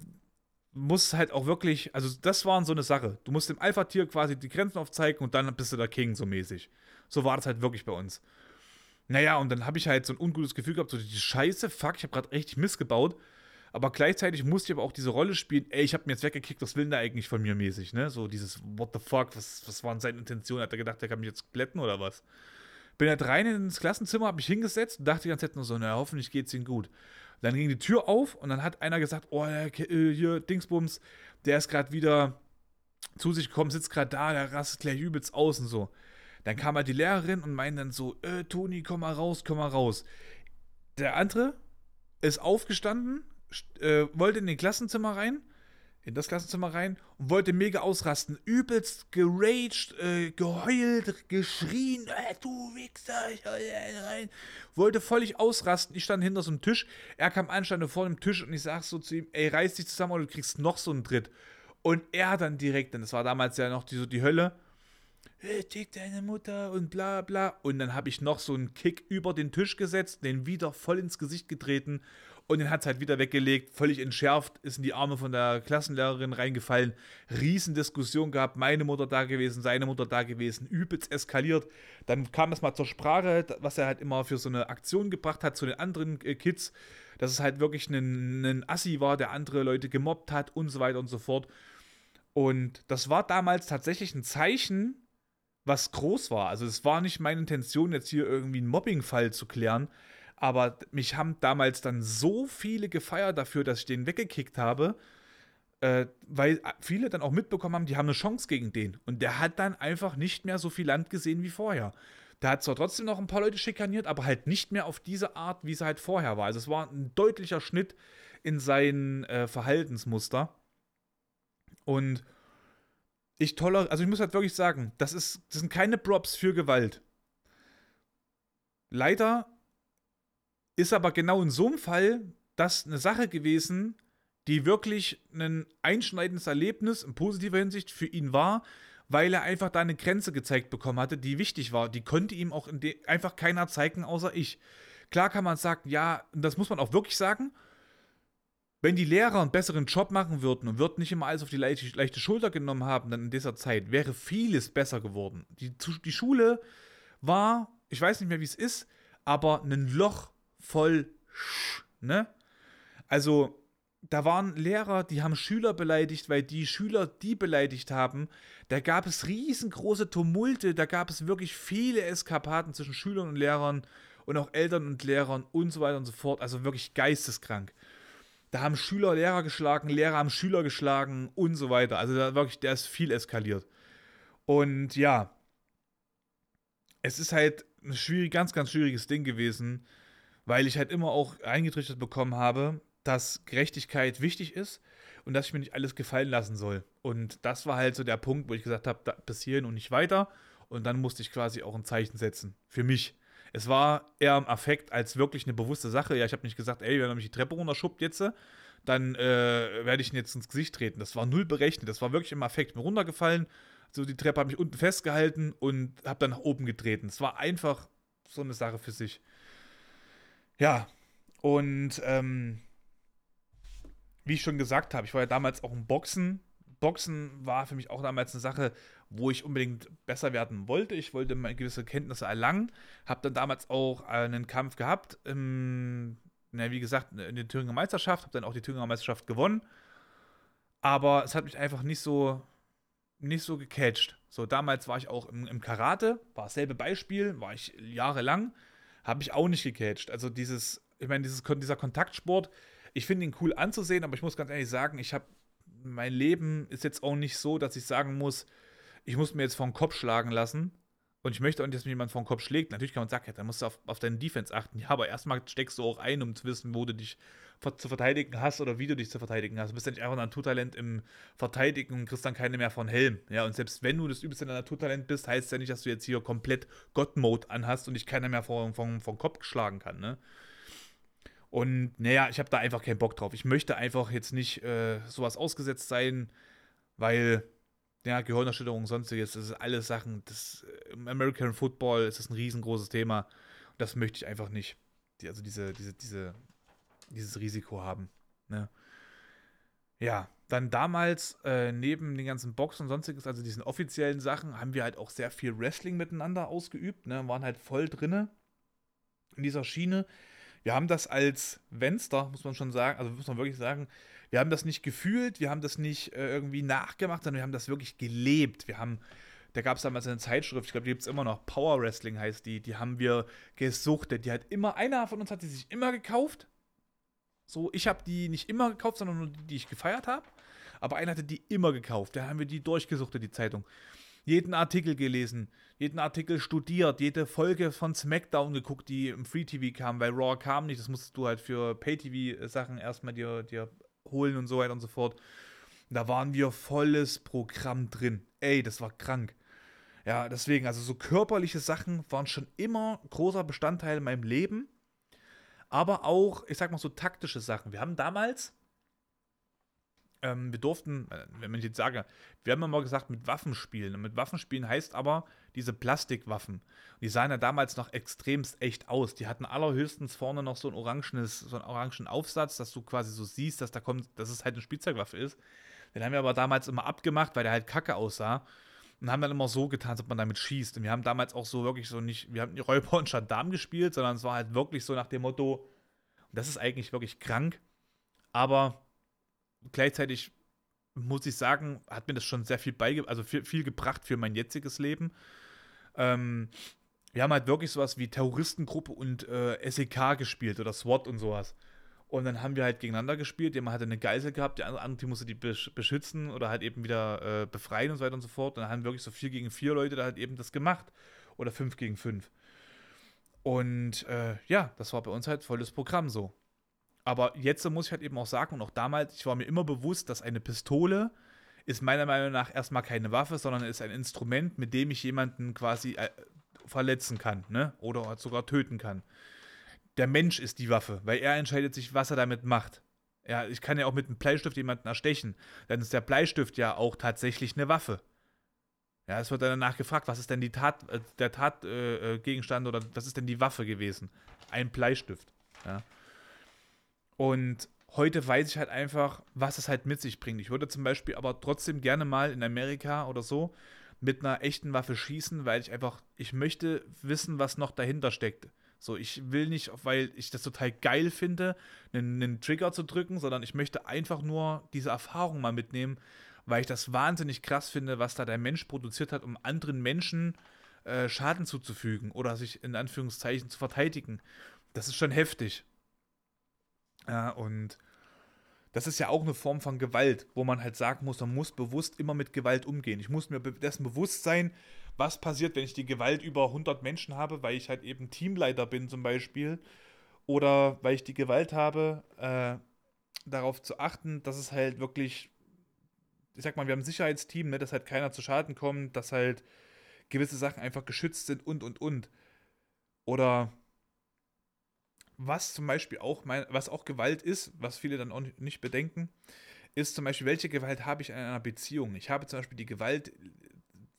musst halt auch wirklich, also das war so eine Sache. Du musst dem Alpha-Tier quasi die Grenzen aufzeigen und dann bist du der King, so mäßig. So war das halt wirklich bei uns. Naja, und dann habe ich halt so ein ungutes Gefühl gehabt, so die Scheiße, fuck, ich habe gerade richtig missgebaut. Aber gleichzeitig musste ich aber auch diese Rolle spielen, ey, ich habe mir jetzt weggekickt, was will denn der eigentlich von mir mäßig, ne? So dieses What the fuck, was, was waren seine Intentionen? Hat er gedacht, der kann mich jetzt glätten oder was? Bin halt rein ins Klassenzimmer, hab mich hingesetzt und dachte die ganze Zeit nur so, na, hoffentlich geht's ihm gut. Dann ging die Tür auf und dann hat einer gesagt, oh, äh, hier, Dingsbums, der ist gerade wieder zu sich gekommen, sitzt gerade da, der rastet gleich übelst aus und so. Dann kam halt die Lehrerin und meinte dann so, äh, Toni, komm mal raus, komm mal raus. Der andere ist aufgestanden, äh, wollte in den Klassenzimmer rein, in das Klassenzimmer rein und wollte mega ausrasten. Übelst geraged, äh, geheult, geschrien, äh, du Wichser, ich rein. Wollte völlig ausrasten. Ich stand hinter so einem Tisch. Er kam an, stand vor dem Tisch und ich sag so zu ihm, ey, reiß dich zusammen oder du kriegst noch so einen Tritt. Und er dann direkt, denn das war damals ja noch die, so die Hölle, hey, tick deine Mutter und bla bla. Und dann habe ich noch so einen Kick über den Tisch gesetzt, den wieder voll ins Gesicht getreten und den hat es halt wieder weggelegt, völlig entschärft, ist in die Arme von der Klassenlehrerin reingefallen. Riesendiskussion gehabt, meine Mutter da gewesen, seine Mutter da gewesen, übelst eskaliert. Dann kam das mal zur Sprache, was er halt immer für so eine Aktion gebracht hat zu den anderen äh, Kids, dass es halt wirklich ein, ein Assi war, der andere Leute gemobbt hat und so weiter und so fort. Und das war damals tatsächlich ein Zeichen, was groß war. Also es war nicht meine Intention, jetzt hier irgendwie einen Mobbing-Fall zu klären, aber mich haben damals dann so viele gefeiert dafür, dass ich den weggekickt habe, äh, weil viele dann auch mitbekommen haben, die haben eine Chance gegen den. Und der hat dann einfach nicht mehr so viel Land gesehen wie vorher. Der hat zwar trotzdem noch ein paar Leute schikaniert, aber halt nicht mehr auf diese Art, wie es halt vorher war. Also es war ein deutlicher Schnitt in sein äh, Verhaltensmuster. Und ich toller, also ich muss halt wirklich sagen, das, ist, das sind keine Props für Gewalt. Leider ist aber genau in so einem Fall das eine Sache gewesen, die wirklich ein einschneidendes Erlebnis in positiver Hinsicht für ihn war, weil er einfach da eine Grenze gezeigt bekommen hatte, die wichtig war. Die konnte ihm auch einfach keiner zeigen, außer ich. Klar kann man sagen, ja, das muss man auch wirklich sagen, wenn die Lehrer einen besseren Job machen würden und würden nicht immer alles auf die leichte, leichte Schulter genommen haben, dann in dieser Zeit wäre vieles besser geworden. Die, die Schule war, ich weiß nicht mehr, wie es ist, aber ein Loch voll, Sch, ne? Also, da waren Lehrer, die haben Schüler beleidigt, weil die Schüler die beleidigt haben. Da gab es riesengroße Tumulte, da gab es wirklich viele Eskapaden zwischen Schülern und Lehrern und auch Eltern und Lehrern und so weiter und so fort. Also wirklich geisteskrank. Da haben Schüler Lehrer geschlagen, Lehrer haben Schüler geschlagen und so weiter. Also da wirklich, der ist viel eskaliert. Und ja, es ist halt ein schwierig, ganz, ganz schwieriges Ding gewesen, weil ich halt immer auch eingetrichtert bekommen habe, dass Gerechtigkeit wichtig ist und dass ich mir nicht alles gefallen lassen soll. Und das war halt so der Punkt, wo ich gesagt habe, bis hierhin und nicht weiter. Und dann musste ich quasi auch ein Zeichen setzen. Für mich. Es war eher im Affekt als wirklich eine bewusste Sache. Ja, ich habe nicht gesagt, ey, wenn er mich die Treppe runterschubbt jetzt, dann äh, werde ich ihn jetzt ins Gesicht treten. Das war null berechnet. Das war wirklich im Affekt. Bin runtergefallen, so die Treppe habe ich unten festgehalten und habe dann nach oben getreten. Es war einfach so eine Sache für sich. Ja, und ähm, wie ich schon gesagt habe, ich war ja damals auch im Boxen. Boxen war für mich auch damals eine Sache, wo ich unbedingt besser werden wollte. Ich wollte gewisse Kenntnisse erlangen. Habe dann damals auch einen Kampf gehabt, im, na, wie gesagt, in der Thüringer Meisterschaft. Habe dann auch die Thüringer Meisterschaft gewonnen. Aber es hat mich einfach nicht so, nicht so gecatcht. So, damals war ich auch im, im Karate, war dasselbe Beispiel, war ich jahrelang, habe ich auch nicht gecatcht. Also dieses, ich meine, dieses, dieser Kontaktsport, ich finde ihn cool anzusehen, aber ich muss ganz ehrlich sagen, ich habe, mein Leben ist jetzt auch nicht so, dass ich sagen muss, ich muss mir jetzt den Kopf schlagen lassen. Und ich möchte auch nicht, dass mir jemand den Kopf schlägt. Natürlich kann man sagen, ja, dann musst du auf, auf deinen Defense achten. Ja, aber erstmal steckst du auch ein, um zu wissen, wo du dich zu verteidigen hast oder wie du dich zu verteidigen hast. Du bist ja nicht einfach ein Naturtalent im Verteidigen und kriegst dann keine mehr von Helm. Ja, und selbst wenn du das übelste Naturtalent bist, heißt es ja nicht, dass du jetzt hier komplett God-Mode anhast und dich keiner mehr vor, vor den Kopf schlagen kann, ne? Und naja, ich habe da einfach keinen Bock drauf. Ich möchte einfach jetzt nicht äh, sowas ausgesetzt sein, weil ja, Gehirnerschütterung, sonstiges, das ist alles Sachen, das, im American Football ist das ein riesengroßes Thema. Und das möchte ich einfach nicht. Die, also diese, diese, diese, dieses Risiko haben. Ne? Ja, dann damals, äh, neben den ganzen Boxen und sonstiges, also diesen offiziellen Sachen, haben wir halt auch sehr viel Wrestling miteinander ausgeübt, ne? waren halt voll drinne in dieser Schiene. Wir haben das als Venster, muss man schon sagen, also muss man wirklich sagen, wir haben das nicht gefühlt, wir haben das nicht äh, irgendwie nachgemacht, sondern wir haben das wirklich gelebt. Wir haben, da gab es damals eine Zeitschrift, ich glaube, die gibt es immer noch, Power Wrestling heißt die, die haben wir gesuchtet. Die hat immer, einer von uns hat die sich immer gekauft. So, ich habe die nicht immer gekauft, sondern nur die, die ich gefeiert habe. Aber einer hatte die immer gekauft. Da haben wir die durchgesuchtet, die Zeitung jeden Artikel gelesen, jeden Artikel studiert, jede Folge von SmackDown geguckt, die im Free TV kam, weil Raw kam nicht. Das musstest du halt für Pay-TV-Sachen erstmal dir, dir holen und so weiter und so fort. Da waren wir volles Programm drin. Ey, das war krank. Ja, deswegen, also so körperliche Sachen waren schon immer großer Bestandteil in meinem Leben. Aber auch, ich sag mal so taktische Sachen. Wir haben damals, ähm, wir durften, äh, wenn ich jetzt sage, wir haben immer gesagt, mit Waffen spielen. Und mit Waffen spielen heißt aber diese Plastikwaffen. Die sahen ja damals noch extremst echt aus. Die hatten allerhöchstens vorne noch so ein orangenes, so einen orangen Aufsatz, dass du quasi so siehst, dass da kommt, dass es halt eine Spielzeugwaffe ist. Den haben wir aber damals immer abgemacht, weil der halt kacke aussah. Und haben dann immer so getan, als ob man damit schießt. Und wir haben damals auch so wirklich so nicht, wir haben nicht Räuber und Gendarm gespielt, sondern es war halt wirklich so nach dem Motto, das ist eigentlich wirklich krank. Aber gleichzeitig muss ich sagen, hat mir das schon sehr viel beigebracht, also viel, viel, gebracht für mein jetziges Leben. Ähm, wir haben halt wirklich sowas wie Terroristengruppe und äh, SEK gespielt oder SWAT und sowas. Und dann haben wir halt gegeneinander gespielt. Jemand hatte eine Geisel gehabt, der andere Team musste die beschützen oder halt eben wieder äh, befreien und so weiter und so fort. Und dann haben wirklich so vier gegen vier Leute da halt eben das gemacht. Oder fünf gegen fünf. Und äh, ja, das war bei uns halt volles Programm so. Aber jetzt muss ich halt eben auch sagen, und auch damals, ich war mir immer bewusst, dass eine Pistole ist meiner Meinung nach erstmal keine Waffe, sondern ist ein Instrument, mit dem ich jemanden quasi äh, verletzen kann, ne? Oder sogar töten kann. Der Mensch ist die Waffe, weil er entscheidet sich, was er damit macht. Ja, ich kann ja auch mit einem Bleistift jemanden erstechen. Dann ist der Bleistift ja auch tatsächlich eine Waffe. Ja, es wird dann danach gefragt, was ist denn die Tat, äh, der Tatgegenstand äh, oder was ist denn die Waffe gewesen? Ein Bleistift. Ja. Und heute weiß ich halt einfach, was es halt mit sich bringt. Ich würde zum Beispiel aber trotzdem gerne mal in Amerika oder so mit einer echten Waffe schießen, weil ich einfach, ich möchte wissen, was noch dahinter steckt. So, ich will nicht, weil ich das total geil finde, einen, einen, Trigger zu drücken, sondern ich möchte einfach nur diese Erfahrung mal mitnehmen, weil ich das wahnsinnig krass finde, was da der Mensch produziert hat, um anderen Menschen äh, Schaden zuzufügen oder sich in Anführungszeichen zu verteidigen. Das ist schon heftig. Ja, und das ist ja auch eine Form von Gewalt, wo man halt sagen muss, man muss bewusst immer mit Gewalt umgehen. Ich muss mir dessen bewusst sein, was passiert, wenn ich die Gewalt über 100 Menschen habe, weil ich halt eben Teamleiter bin zum Beispiel. Oder weil ich die Gewalt habe, äh, darauf zu achten, dass es halt wirklich, ich sag mal, wir haben ein Sicherheitsteam, ne, dass halt keiner zu Schaden kommt, dass halt gewisse Sachen einfach geschützt sind und und und. Oder was zum Beispiel auch mein, was auch Gewalt ist, was viele dann auch nicht bedenken, ist zum Beispiel, welche Gewalt habe ich in einer Beziehung? Ich habe zum Beispiel die Gewalt,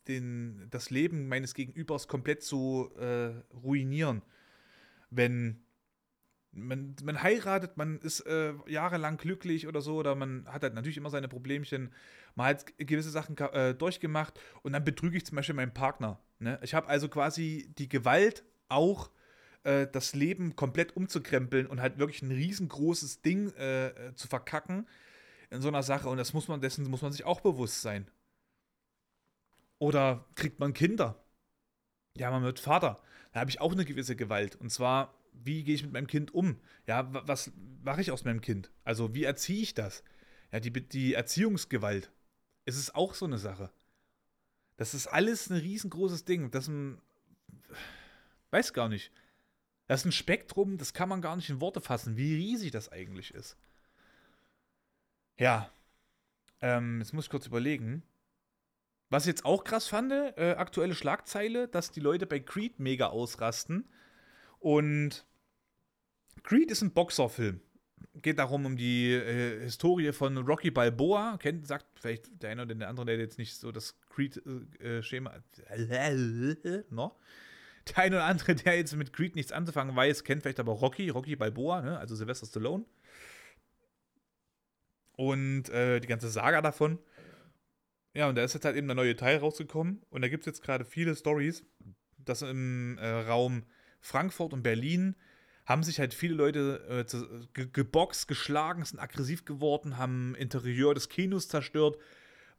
den, das Leben meines Gegenübers komplett zu äh, ruinieren. Wenn man, man heiratet, man ist äh, jahrelang glücklich oder so, oder man hat halt natürlich immer seine Problemchen, man hat gewisse Sachen äh, durchgemacht und dann betrüge ich zum Beispiel meinen Partner. Ne? Ich habe also quasi die Gewalt auch äh, das Leben komplett umzukrempeln und halt wirklich ein riesengroßes Ding äh, äh, zu verkacken in so einer Sache. Und das muss man, dessen muss man sich auch bewusst sein. Oder kriegt man Kinder? Ja, man wird Vater. Da habe ich auch eine gewisse Gewalt. Und zwar, wie gehe ich mit meinem Kind um? Ja, was mache ich aus meinem Kind? Also, wie erziehe ich das? Ja, die, die Erziehungsgewalt. Es ist auch so eine Sache. Das ist alles ein riesengroßes Ding. Das ein, weiß gar nicht. Das ist ein Spektrum, das kann man gar nicht in Worte fassen, wie riesig das eigentlich ist. Ja. Ähm, jetzt muss ich kurz überlegen. Was ich jetzt auch krass fand, äh, aktuelle Schlagzeile, dass die Leute bei Creed mega ausrasten. Und Creed ist ein Boxerfilm. Geht darum um die äh, Historie von Rocky Balboa. Kennt, sagt vielleicht der eine oder der andere, der jetzt nicht so das Creed-Schema. Äh, no? Der eine oder andere, der jetzt mit Creed nichts anzufangen weiß, kennt vielleicht aber Rocky, Rocky Balboa, ne? also Sylvester Stallone. Und äh, die ganze Saga davon. Ja, und da ist jetzt halt eben der neue Teil rausgekommen. Und da gibt es jetzt gerade viele Stories, dass im äh, Raum Frankfurt und Berlin haben sich halt viele Leute äh, zu, ge geboxt, geschlagen, sind aggressiv geworden, haben Interieur des Kinos zerstört,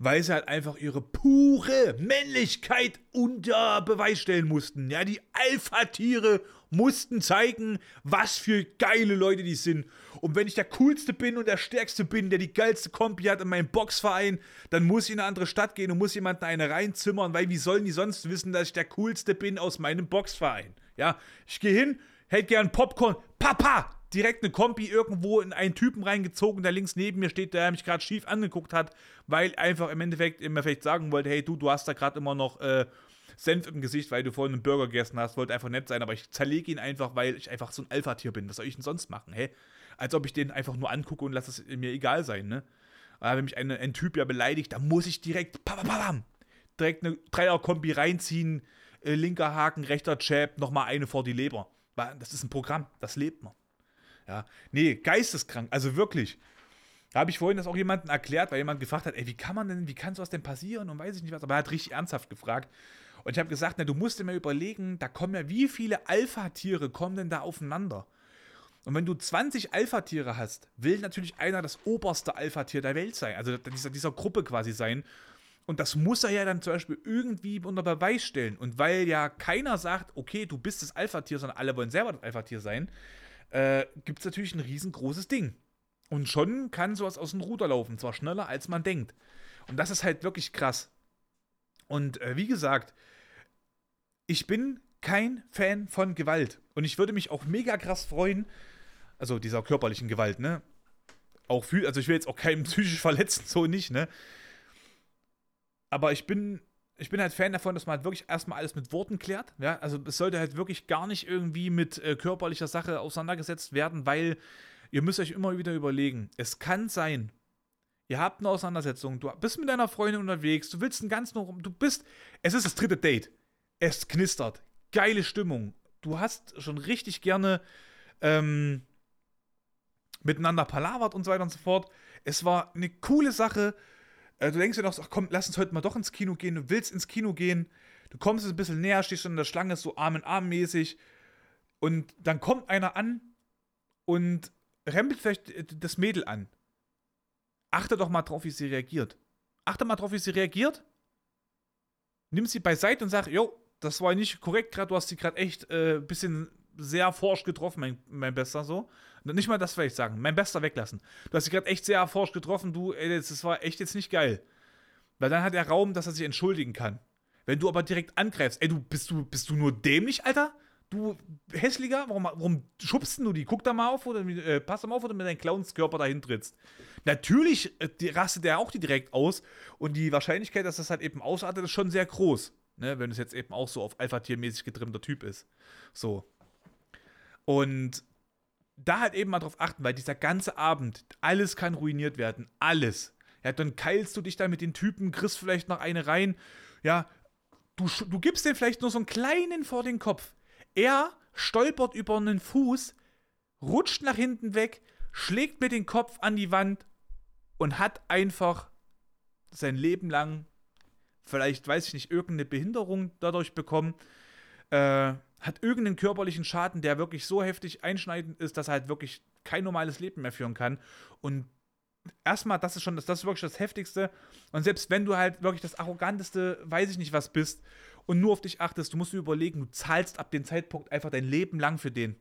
weil sie halt einfach ihre pure Männlichkeit unter Beweis stellen mussten. Ja, die Alpha-Tiere mussten zeigen, was für geile Leute die sind. Und wenn ich der coolste bin und der stärkste bin, der die geilste Kompi hat in meinem Boxverein, dann muss ich in eine andere Stadt gehen und muss jemanden eine reinzimmern, weil wie sollen die sonst wissen, dass ich der coolste bin aus meinem Boxverein? Ja, ich gehe hin, hätte gern Popcorn. Papa, direkt eine Kompi irgendwo in einen Typen reingezogen, der links neben mir steht, der mich gerade schief angeguckt hat, weil einfach im Endeffekt immer vielleicht sagen wollte, hey du, du hast da gerade immer noch äh, Senf im Gesicht, weil du vorhin einen Burger gegessen hast, wollte einfach nett sein, aber ich zerlege ihn einfach, weil ich einfach so ein Alpha-Tier bin. Was soll ich denn sonst machen, hä? Als ob ich den einfach nur angucke und lasse es mir egal sein, ne? Aber wenn mich ein, ein Typ ja beleidigt, dann muss ich direkt, pam, direkt eine Dreier-Kombi reinziehen, äh, linker Haken, rechter Jab, nochmal eine vor die Leber. Das ist ein Programm, das lebt man. Ja, nee, geisteskrank, also wirklich. Da habe ich vorhin das auch jemandem erklärt, weil jemand gefragt hat, ey, wie kann man denn, wie kann sowas denn passieren und weiß ich nicht was, aber er hat richtig ernsthaft gefragt. Und ich habe gesagt, na, du musst dir mal überlegen, da kommen ja, wie viele Alpha-Tiere kommen denn da aufeinander? Und wenn du 20 Alpha-Tiere hast, will natürlich einer das oberste Alpha-Tier der Welt sein, also dieser, dieser Gruppe quasi sein. Und das muss er ja dann zum Beispiel irgendwie unter Beweis stellen. Und weil ja keiner sagt, okay, du bist das Alpha-Tier, sondern alle wollen selber das Alpha-Tier sein, äh, gibt es natürlich ein riesengroßes Ding. Und schon kann sowas aus dem Ruder laufen, zwar schneller als man denkt. Und das ist halt wirklich krass. Und äh, wie gesagt, ich bin kein Fan von Gewalt. Und ich würde mich auch mega krass freuen, also dieser körperlichen Gewalt, ne? Auch für, also ich will jetzt auch keinen psychisch verletzen, so nicht, ne? Aber ich bin, ich bin halt Fan davon, dass man halt wirklich erstmal alles mit Worten klärt. Ja, also es sollte halt wirklich gar nicht irgendwie mit äh, körperlicher Sache auseinandergesetzt werden, weil ihr müsst euch immer wieder überlegen, es kann sein, ihr habt eine Auseinandersetzung, du bist mit deiner Freundin unterwegs, du willst ein ganz noch, du bist, es ist das dritte Date, es knistert, geile Stimmung, du hast schon richtig gerne ähm, miteinander palavert und so weiter und so fort. Es war eine coole Sache. Äh, du denkst dir noch, ach komm, lass uns heute mal doch ins Kino gehen. Du willst ins Kino gehen. Du kommst ein bisschen näher, stehst schon in der Schlange, so Arm in Arm mäßig. Und dann kommt einer an und rempelt vielleicht das Mädel an. Achte doch mal drauf, wie sie reagiert. Achte mal drauf, wie sie reagiert. Nimm sie beiseite und sag, jo, das war nicht korrekt gerade, du hast sie gerade echt ein äh, bisschen sehr forsch getroffen, mein, mein Bester so. Nicht mal das vielleicht sagen, mein Bester weglassen. Du hast sie gerade echt sehr forsch getroffen, du, ey, das war echt jetzt nicht geil. Weil dann hat er Raum, dass er sich entschuldigen kann. Wenn du aber direkt angreifst, ey, du bist du, bist du nur dämlich, Alter? Du hässlicher, warum, warum schubst du die? Guck da mal auf oder äh, pass da mal auf, oder mit deinem Clownskörper dahin trittst. Natürlich äh, die rastet der auch die direkt aus und die Wahrscheinlichkeit, dass das halt eben ausartet, ist schon sehr groß. Ne, wenn es jetzt eben auch so auf Alpha-Tier-mäßig getrimmter Typ ist. So. Und da halt eben mal drauf achten, weil dieser ganze Abend, alles kann ruiniert werden. Alles. Ja, dann keilst du dich da mit den Typen, kriegst vielleicht noch eine rein. Ja, du, du gibst den vielleicht nur so einen kleinen vor den Kopf. Er stolpert über einen Fuß, rutscht nach hinten weg, schlägt mit dem Kopf an die Wand und hat einfach sein Leben lang vielleicht, weiß ich nicht, irgendeine Behinderung dadurch bekommen, äh, hat irgendeinen körperlichen Schaden, der wirklich so heftig einschneidend ist, dass er halt wirklich kein normales Leben mehr führen kann. Und erstmal, das ist schon, das, das ist wirklich das Heftigste. Und selbst wenn du halt wirklich das arroganteste, weiß ich nicht was bist und nur auf dich achtest, du musst dir überlegen, du zahlst ab dem Zeitpunkt einfach dein Leben lang für den.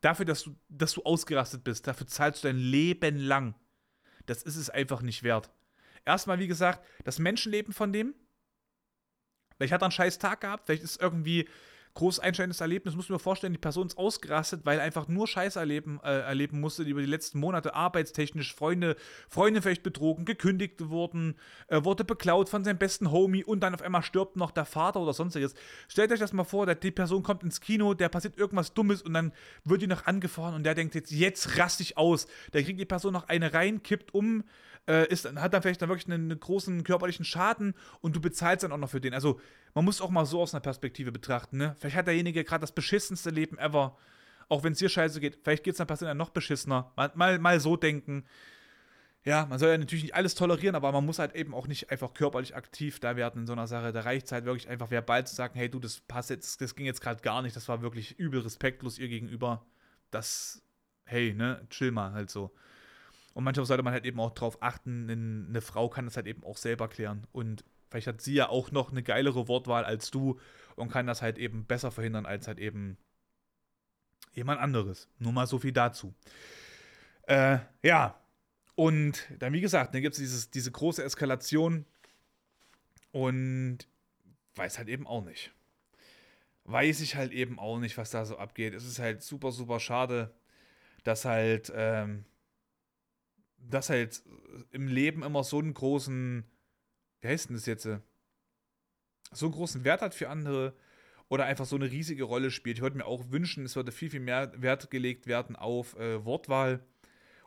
Dafür, dass du, dass du ausgerastet bist, dafür zahlst du dein Leben lang. Das ist es einfach nicht wert. Erstmal, wie gesagt, das Menschenleben von dem. Vielleicht hat er einen scheiß Tag gehabt, vielleicht ist irgendwie groß einschneidendes Erlebnis. Muss mir vorstellen, die Person ist ausgerastet, weil einfach nur Scheiß erleben, äh, erleben musste, die über die letzten Monate arbeitstechnisch Freunde, Freunde vielleicht betrogen, gekündigt wurden, äh, wurde beklaut von seinem besten Homie und dann auf einmal stirbt noch der Vater oder sonstiges. Stellt euch das mal vor, die Person kommt ins Kino, der passiert irgendwas Dummes und dann wird die noch angefahren und der denkt jetzt, jetzt raste ich aus. Der kriegt die Person noch eine rein, kippt um, äh, ist, hat dann vielleicht dann wirklich einen, einen, großen körperlichen Schaden und du bezahlst dann auch noch für den. Also man muss auch mal so aus einer Perspektive betrachten, ne? Vielleicht hat derjenige gerade das beschissenste Leben ever. Auch wenn es dir scheiße geht, vielleicht geht es einer Person ja noch beschissener. Mal, mal, mal so denken. Ja, man soll ja natürlich nicht alles tolerieren, aber man muss halt eben auch nicht einfach körperlich aktiv da werden in so einer Sache. Da reicht es halt wirklich einfach verbal zu sagen, hey du, das passt jetzt, das ging jetzt gerade gar nicht, das war wirklich übel respektlos ihr gegenüber. Das, hey, ne, chill mal halt so. Und manchmal sollte man halt eben auch drauf achten, eine Frau kann das halt eben auch selber klären. Und vielleicht hat sie ja auch noch eine geilere Wortwahl als du und kann das halt eben besser verhindern als halt eben jemand anderes. Nur mal so viel dazu. Äh, ja. Und dann, wie gesagt, dann gibt es diese große Eskalation und weiß halt eben auch nicht. Weiß ich halt eben auch nicht, was da so abgeht. Es ist halt super, super schade, dass halt ähm, das halt im Leben immer so einen großen, wie heißt denn das jetzt? So einen großen Wert hat für andere oder einfach so eine riesige Rolle spielt. Ich würde mir auch wünschen, es würde viel, viel mehr Wert gelegt werden auf äh, Wortwahl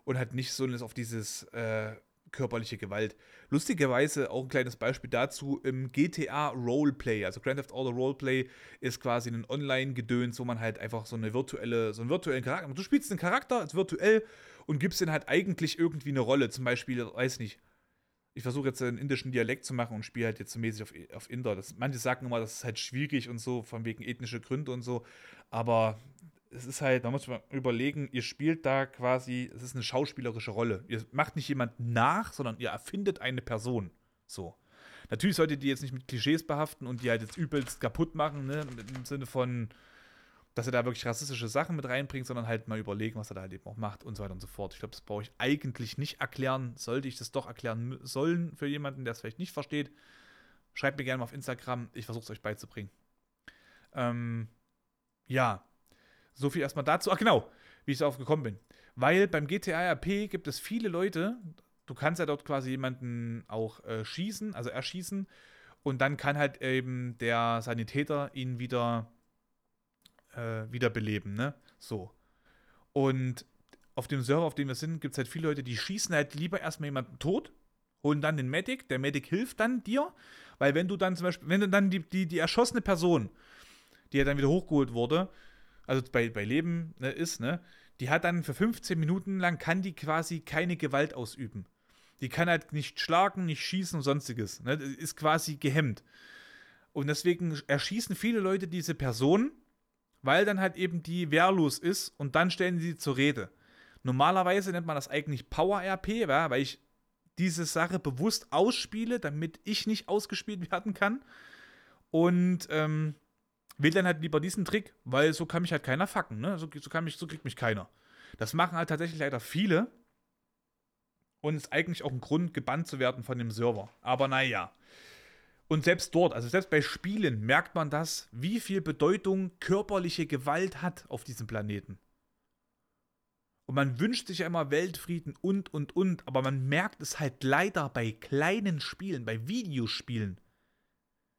und halt nicht so auf dieses äh, körperliche Gewalt. Lustigerweise auch ein kleines Beispiel dazu im GTA Roleplay. Also Grand Theft Auto Roleplay ist quasi ein Online-Gedöns, wo man halt einfach so eine virtuelle, so einen virtuellen Charakter. Du spielst einen Charakter als virtuell und gibst den halt eigentlich irgendwie eine Rolle. Zum Beispiel, weiß nicht, ich versuche jetzt einen indischen Dialekt zu machen und spiele halt jetzt so mäßig auf, auf Inder. Das, manche sagen immer, das ist halt schwierig und so, von wegen ethnische Gründe und so. Aber es ist halt, man muss mal überlegen, ihr spielt da quasi, es ist eine schauspielerische Rolle. Ihr macht nicht jemanden nach, sondern ihr erfindet eine Person. So. Natürlich solltet ihr die jetzt nicht mit Klischees behaften und die halt jetzt übelst kaputt machen, ne? Im Sinne von, dass er da wirklich rassistische Sachen mit reinbringt, sondern halt mal überlegen, was er da halt eben auch macht und so weiter und so fort. Ich glaube, das brauche ich eigentlich nicht erklären. Sollte ich das doch erklären sollen für jemanden, der es vielleicht nicht versteht, schreibt mir gerne mal auf Instagram. Ich versuche es euch beizubringen. Ähm, ja, so viel erstmal dazu. Ach genau, wie ich darauf gekommen bin. Weil beim GTA RP gibt es viele Leute, du kannst ja dort quasi jemanden auch äh, schießen, also erschießen. Und dann kann halt eben der Sanitäter ihn wieder äh, wiederbeleben, ne? So. Und auf dem Server, auf dem wir sind, gibt es halt viele Leute, die schießen halt lieber erstmal jemanden tot, holen dann den Medic, der Medic hilft dann dir, weil wenn du dann zum Beispiel, wenn du dann die, die, die erschossene Person, die ja dann wieder hochgeholt wurde, also bei, bei Leben ne, ist, ne, die hat dann für 15 Minuten lang, kann die quasi keine Gewalt ausüben. Die kann halt nicht schlagen, nicht schießen und sonstiges. Ne, ist quasi gehemmt. Und deswegen erschießen viele Leute diese Person, weil dann halt eben die wehrlos ist und dann stellen sie zur Rede. Normalerweise nennt man das eigentlich Power-RP, weil ich diese Sache bewusst ausspiele, damit ich nicht ausgespielt werden kann. Und ähm, will dann halt lieber diesen Trick, weil so kann mich halt keiner fucken, ne? So, so, kann mich, so kriegt mich keiner. Das machen halt tatsächlich leider viele. Und ist eigentlich auch ein Grund, gebannt zu werden von dem Server. Aber naja. Und selbst dort, also selbst bei Spielen, merkt man das, wie viel Bedeutung körperliche Gewalt hat auf diesem Planeten. Und man wünscht sich ja immer Weltfrieden und, und, und, aber man merkt es halt leider bei kleinen Spielen, bei Videospielen,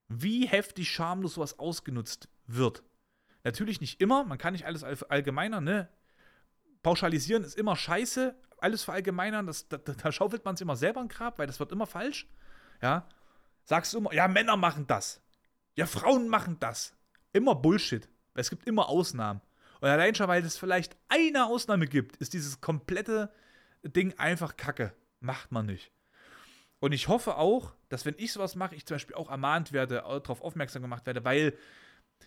wie heftig schamlos sowas ausgenutzt wird. Natürlich nicht immer, man kann nicht alles allgemeiner, ne? Pauschalisieren ist immer scheiße, alles verallgemeinern, das, da, da schaufelt man es immer selber in Grab, weil das wird immer falsch. Ja, sagst du immer, ja, Männer machen das. Ja, Frauen machen das. Immer Bullshit. Es gibt immer Ausnahmen. Und allein schon, weil es vielleicht eine Ausnahme gibt, ist dieses komplette Ding einfach Kacke. Macht man nicht. Und ich hoffe auch, dass wenn ich sowas mache, ich zum Beispiel auch ermahnt werde, darauf aufmerksam gemacht werde, weil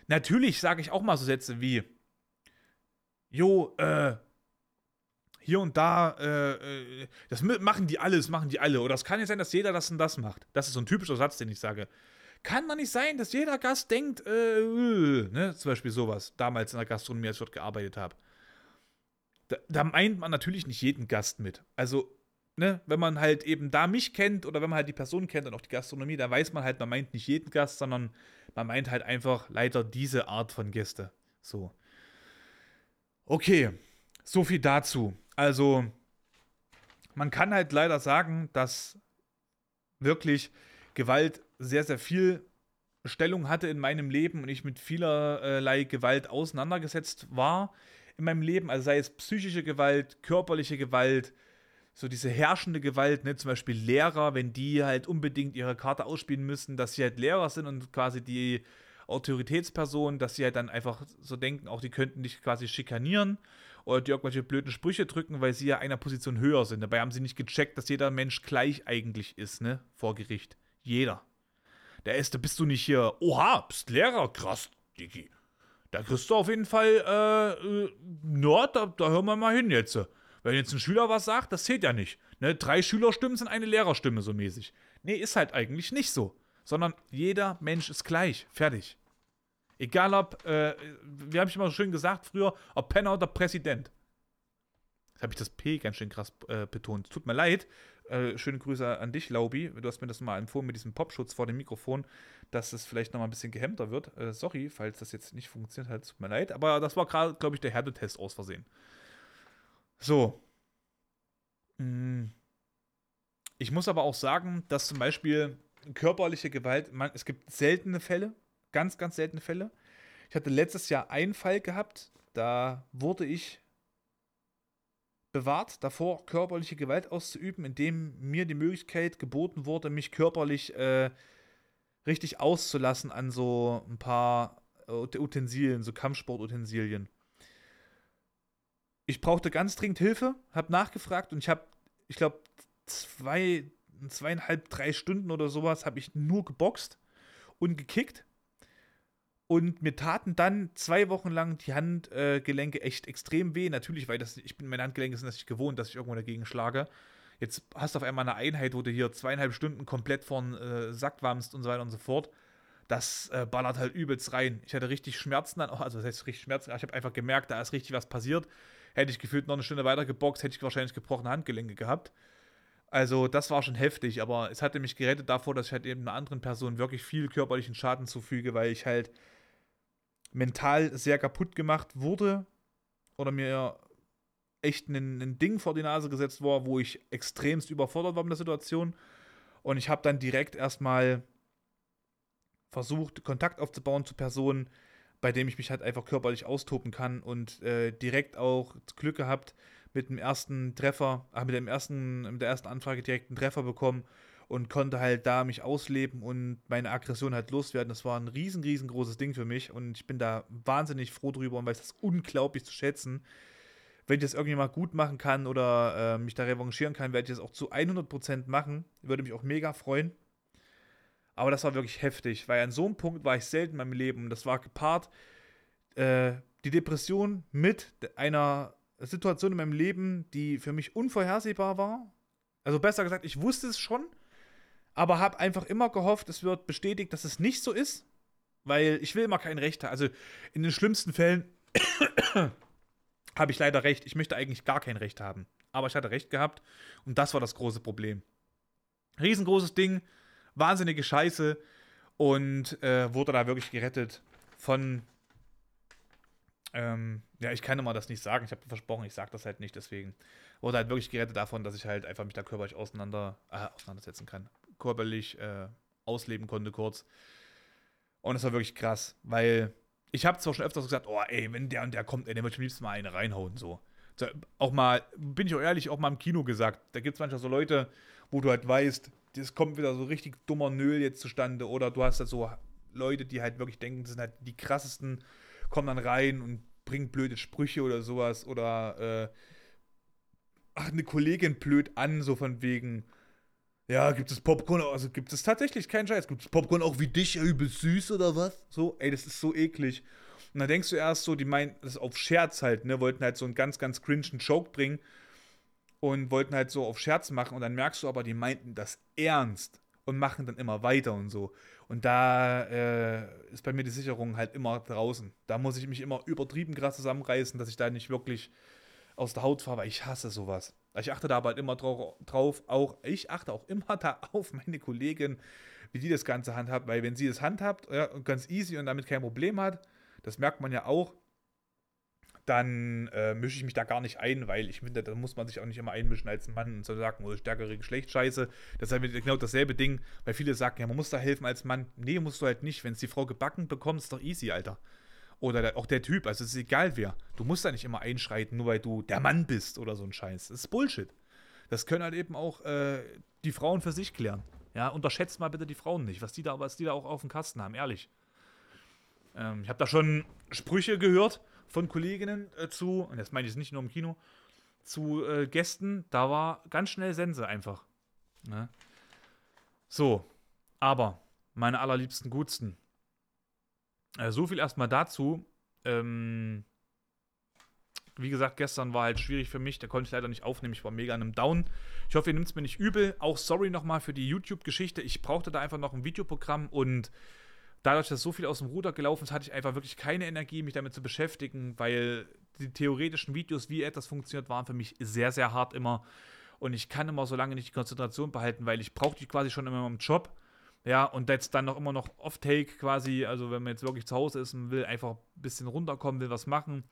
natürlich sage ich auch mal so Sätze wie, jo, äh, hier und da, äh, äh das machen die alle, das machen die alle. Oder es kann ja sein, dass jeder das und das macht. Das ist so ein typischer Satz, den ich sage. Kann doch nicht sein, dass jeder Gast denkt, äh, äh, ne? Zum Beispiel sowas, damals in der Gastronomie, als ich dort gearbeitet habe. Da, da, meint man natürlich nicht jeden Gast mit. Also, ne, wenn man halt eben da mich kennt oder wenn man halt die Person kennt und auch die Gastronomie, dann weiß man halt, man meint nicht jeden Gast, sondern man meint halt einfach leider diese Art von Gäste. So. Okay, so viel dazu. Also, man kann halt leider sagen, dass wirklich Gewalt sehr, sehr viel Stellung hatte in meinem Leben und ich mit vielerlei Gewalt auseinandergesetzt war in meinem Leben. Also sei es psychische Gewalt, körperliche Gewalt, so diese herrschende Gewalt, ne, zum Beispiel Lehrer, wenn die halt unbedingt ihre Karte ausspielen müssen, dass sie halt Lehrer sind und quasi die Autoritätsperson, dass sie halt dann einfach so denken, auch die könnten dich quasi schikanieren oder die irgendwelche blöden Sprüche drücken, weil sie ja einer Position höher sind. Dabei haben sie nicht gecheckt, dass jeder Mensch gleich eigentlich ist, ne, vor Gericht. Jeder. Der erste bist du nicht hier. Oha, bist Lehrer, krass, Digi. Da kriegst du auf jeden Fall, äh, äh, na, da, da hören wir mal hin jetzt. Wenn jetzt ein Schüler was sagt, das zählt ja nicht. Ne? Drei Schülerstimmen sind eine Lehrerstimme so mäßig. Nee, ist halt eigentlich nicht so. Sondern jeder Mensch ist gleich. Fertig. Egal ob, äh, wie habe ich immer schön gesagt früher, ob Penner oder Präsident. Jetzt habe ich das P ganz schön krass äh, betont. Tut mir leid. Äh, schöne Grüße an dich, Laubi. Du hast mir das mal empfohlen mit diesem Popschutz vor dem Mikrofon, dass es vielleicht noch mal ein bisschen gehemmter wird. Äh, sorry, falls das jetzt nicht funktioniert hat, tut mir leid. Aber das war gerade, glaube ich, der Härtetest aus Versehen. So. Hm. Ich muss aber auch sagen, dass zum Beispiel körperliche Gewalt, man, es gibt seltene Fälle, ganz, ganz seltene Fälle. Ich hatte letztes Jahr einen Fall gehabt, da wurde ich bewahrt davor, körperliche Gewalt auszuüben, indem mir die Möglichkeit geboten wurde, mich körperlich äh, richtig auszulassen an so ein paar Utensilien, so Kampfsportutensilien. Ich brauchte ganz dringend Hilfe, habe nachgefragt und ich habe, ich glaube, zwei, zweieinhalb, drei Stunden oder sowas habe ich nur geboxt und gekickt und mir taten dann zwei Wochen lang die Handgelenke äh, echt extrem weh. Natürlich, weil das, ich bin, meine Handgelenke sind das nicht gewohnt, dass ich irgendwo dagegen schlage. Jetzt hast du auf einmal eine Einheit, wo du hier zweieinhalb Stunden komplett vorn äh, Sack wammst und so weiter und so fort. Das äh, ballert halt übelst rein. Ich hatte richtig Schmerzen dann, also das heißt richtig Schmerzen, ich habe einfach gemerkt, da ist richtig was passiert. Hätte ich gefühlt noch eine Stunde weiter geboxt, hätte ich wahrscheinlich gebrochene Handgelenke gehabt. Also das war schon heftig, aber es hatte mich gerettet davor, dass ich halt eben einer anderen Person wirklich viel körperlichen Schaden zufüge, weil ich halt mental sehr kaputt gemacht wurde oder mir echt ein, ein Ding vor die Nase gesetzt war, wo ich extremst überfordert war mit der Situation. Und ich habe dann direkt erstmal versucht, Kontakt aufzubauen zu Personen, bei denen ich mich halt einfach körperlich austoben kann und äh, direkt auch Glück gehabt mit dem ersten Treffer, äh, mit dem ersten, mit der ersten Anfrage direkt einen Treffer bekommen und konnte halt da mich ausleben und meine Aggression halt loswerden. Das war ein riesen, riesengroßes Ding für mich und ich bin da wahnsinnig froh drüber und weiß das unglaublich zu schätzen. Wenn ich das irgendwie mal gut machen kann oder äh, mich da revanchieren kann, werde ich das auch zu 100% machen. Würde mich auch mega freuen. Aber das war wirklich heftig, weil an so einem Punkt war ich selten in meinem Leben. Das war gepaart äh, die Depression mit einer Situation in meinem Leben, die für mich unvorhersehbar war. Also besser gesagt, ich wusste es schon, aber habe einfach immer gehofft, es wird bestätigt, dass es nicht so ist, weil ich will immer kein Recht haben. Also in den schlimmsten Fällen habe ich leider recht. Ich möchte eigentlich gar kein Recht haben. Aber ich hatte recht gehabt und das war das große Problem. Riesengroßes Ding, wahnsinnige Scheiße und äh, wurde da wirklich gerettet von. Ähm, ja, ich kann immer das nicht sagen. Ich habe versprochen, ich sage das halt nicht. Deswegen wurde halt wirklich gerettet davon, dass ich halt einfach mich da körperlich auseinander, äh, auseinandersetzen kann. Körperlich äh, ausleben konnte kurz. Und es war wirklich krass, weil ich habe zwar schon öfters gesagt, oh ey, wenn der und der kommt, ey, würde ich am liebsten mal eine reinhauen. So. so. Auch mal, bin ich auch ehrlich, auch mal im Kino gesagt. Da gibt es manchmal so Leute, wo du halt weißt, das kommt wieder so richtig dummer Nöl jetzt zustande. Oder du hast da so Leute, die halt wirklich denken, das sind halt die krassesten, kommen dann rein und bringen blöde Sprüche oder sowas. Oder, äh, ach, eine Kollegin blöd an, so von wegen, ja, gibt es Popcorn, also gibt es tatsächlich keinen Scheiß. Gibt es Popcorn auch wie dich, übel süß oder was? So, ey, das ist so eklig. Und dann denkst du erst so, die meinen das auf Scherz halt, ne, wollten halt so einen ganz, ganz cringen Joke bringen und wollten halt so auf Scherz machen und dann merkst du aber, die meinten das ernst und machen dann immer weiter und so. Und da äh, ist bei mir die Sicherung halt immer draußen. Da muss ich mich immer übertrieben krass zusammenreißen, dass ich da nicht wirklich aus der Haut fahre, weil ich hasse sowas. Ich achte da aber immer drauf, auch ich achte auch immer da auf meine Kollegin, wie die das Ganze handhabt, weil wenn sie das handhabt, ja, ganz easy und damit kein Problem hat, das merkt man ja auch, dann äh, mische ich mich da gar nicht ein, weil ich finde, da muss man sich auch nicht immer einmischen als Mann und so sagen, oh, stärkere Geschlechtsscheiße. Das ist halt genau dasselbe Ding, weil viele sagen, ja, man muss da helfen als Mann. Nee, musst du halt nicht. Wenn es die Frau gebacken bekommt, ist doch easy, Alter. Oder der, auch der Typ, also es ist egal wer. Du musst da nicht immer einschreiten, nur weil du der Mann bist oder so ein Scheiß. Das ist Bullshit. Das können halt eben auch äh, die Frauen für sich klären. Ja, unterschätzt mal bitte die Frauen nicht, was die da, was die da auch auf dem Kasten haben, ehrlich. Ähm, ich habe da schon Sprüche gehört, von Kolleginnen äh, zu, und das meine ich nicht nur im Kino, zu äh, Gästen, da war ganz schnell Sense einfach. Ne? So, aber meine allerliebsten Gutsten. Äh, so viel erstmal dazu. Ähm, wie gesagt, gestern war halt schwierig für mich, da konnte ich leider nicht aufnehmen. Ich war mega in einem Down. Ich hoffe, ihr nimmt es mir nicht übel. Auch sorry nochmal für die YouTube-Geschichte. Ich brauchte da einfach noch ein Videoprogramm und dadurch, dass so viel aus dem Ruder gelaufen ist, hatte ich einfach wirklich keine Energie, mich damit zu beschäftigen, weil die theoretischen Videos, wie etwas funktioniert, waren für mich sehr, sehr hart immer. Und ich kann immer so lange nicht die Konzentration behalten, weil ich brauche die quasi schon immer im Job. Ja, und jetzt dann noch immer noch Off-Take quasi, also wenn man jetzt wirklich zu Hause ist und will einfach ein bisschen runterkommen, will was machen,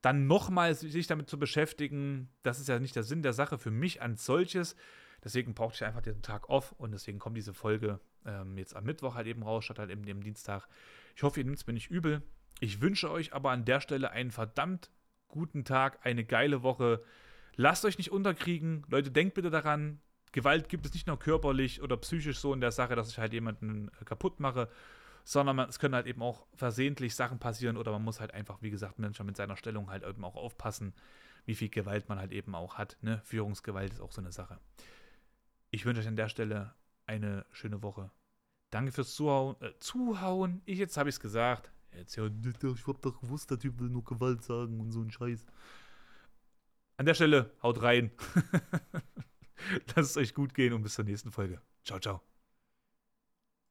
dann nochmal sich damit zu beschäftigen, das ist ja nicht der Sinn der Sache für mich als solches. Deswegen brauchte ich einfach den Tag off und deswegen kommt diese Folge ähm, jetzt am Mittwoch halt eben raus, statt halt eben dem Dienstag. Ich hoffe, ihr nehmt es mir nicht übel. Ich wünsche euch aber an der Stelle einen verdammt guten Tag, eine geile Woche. Lasst euch nicht unterkriegen. Leute, denkt bitte daran, Gewalt gibt es nicht nur körperlich oder psychisch so in der Sache, dass ich halt jemanden äh, kaputt mache, sondern man, es können halt eben auch versehentlich Sachen passieren oder man muss halt einfach, wie gesagt, manchmal mit seiner Stellung halt eben auch aufpassen, wie viel Gewalt man halt eben auch hat. Ne? Führungsgewalt ist auch so eine Sache. Ich wünsche euch an der Stelle eine schöne Woche. Danke fürs Zuhauen. Äh, Zuhauen? Ich, jetzt habe ich es gesagt. Jetzt ja, ich hab doch gewusst, der Typ will nur Gewalt sagen und so ein Scheiß. An der Stelle, haut rein. Lasst es euch gut gehen und bis zur nächsten Folge. Ciao, ciao.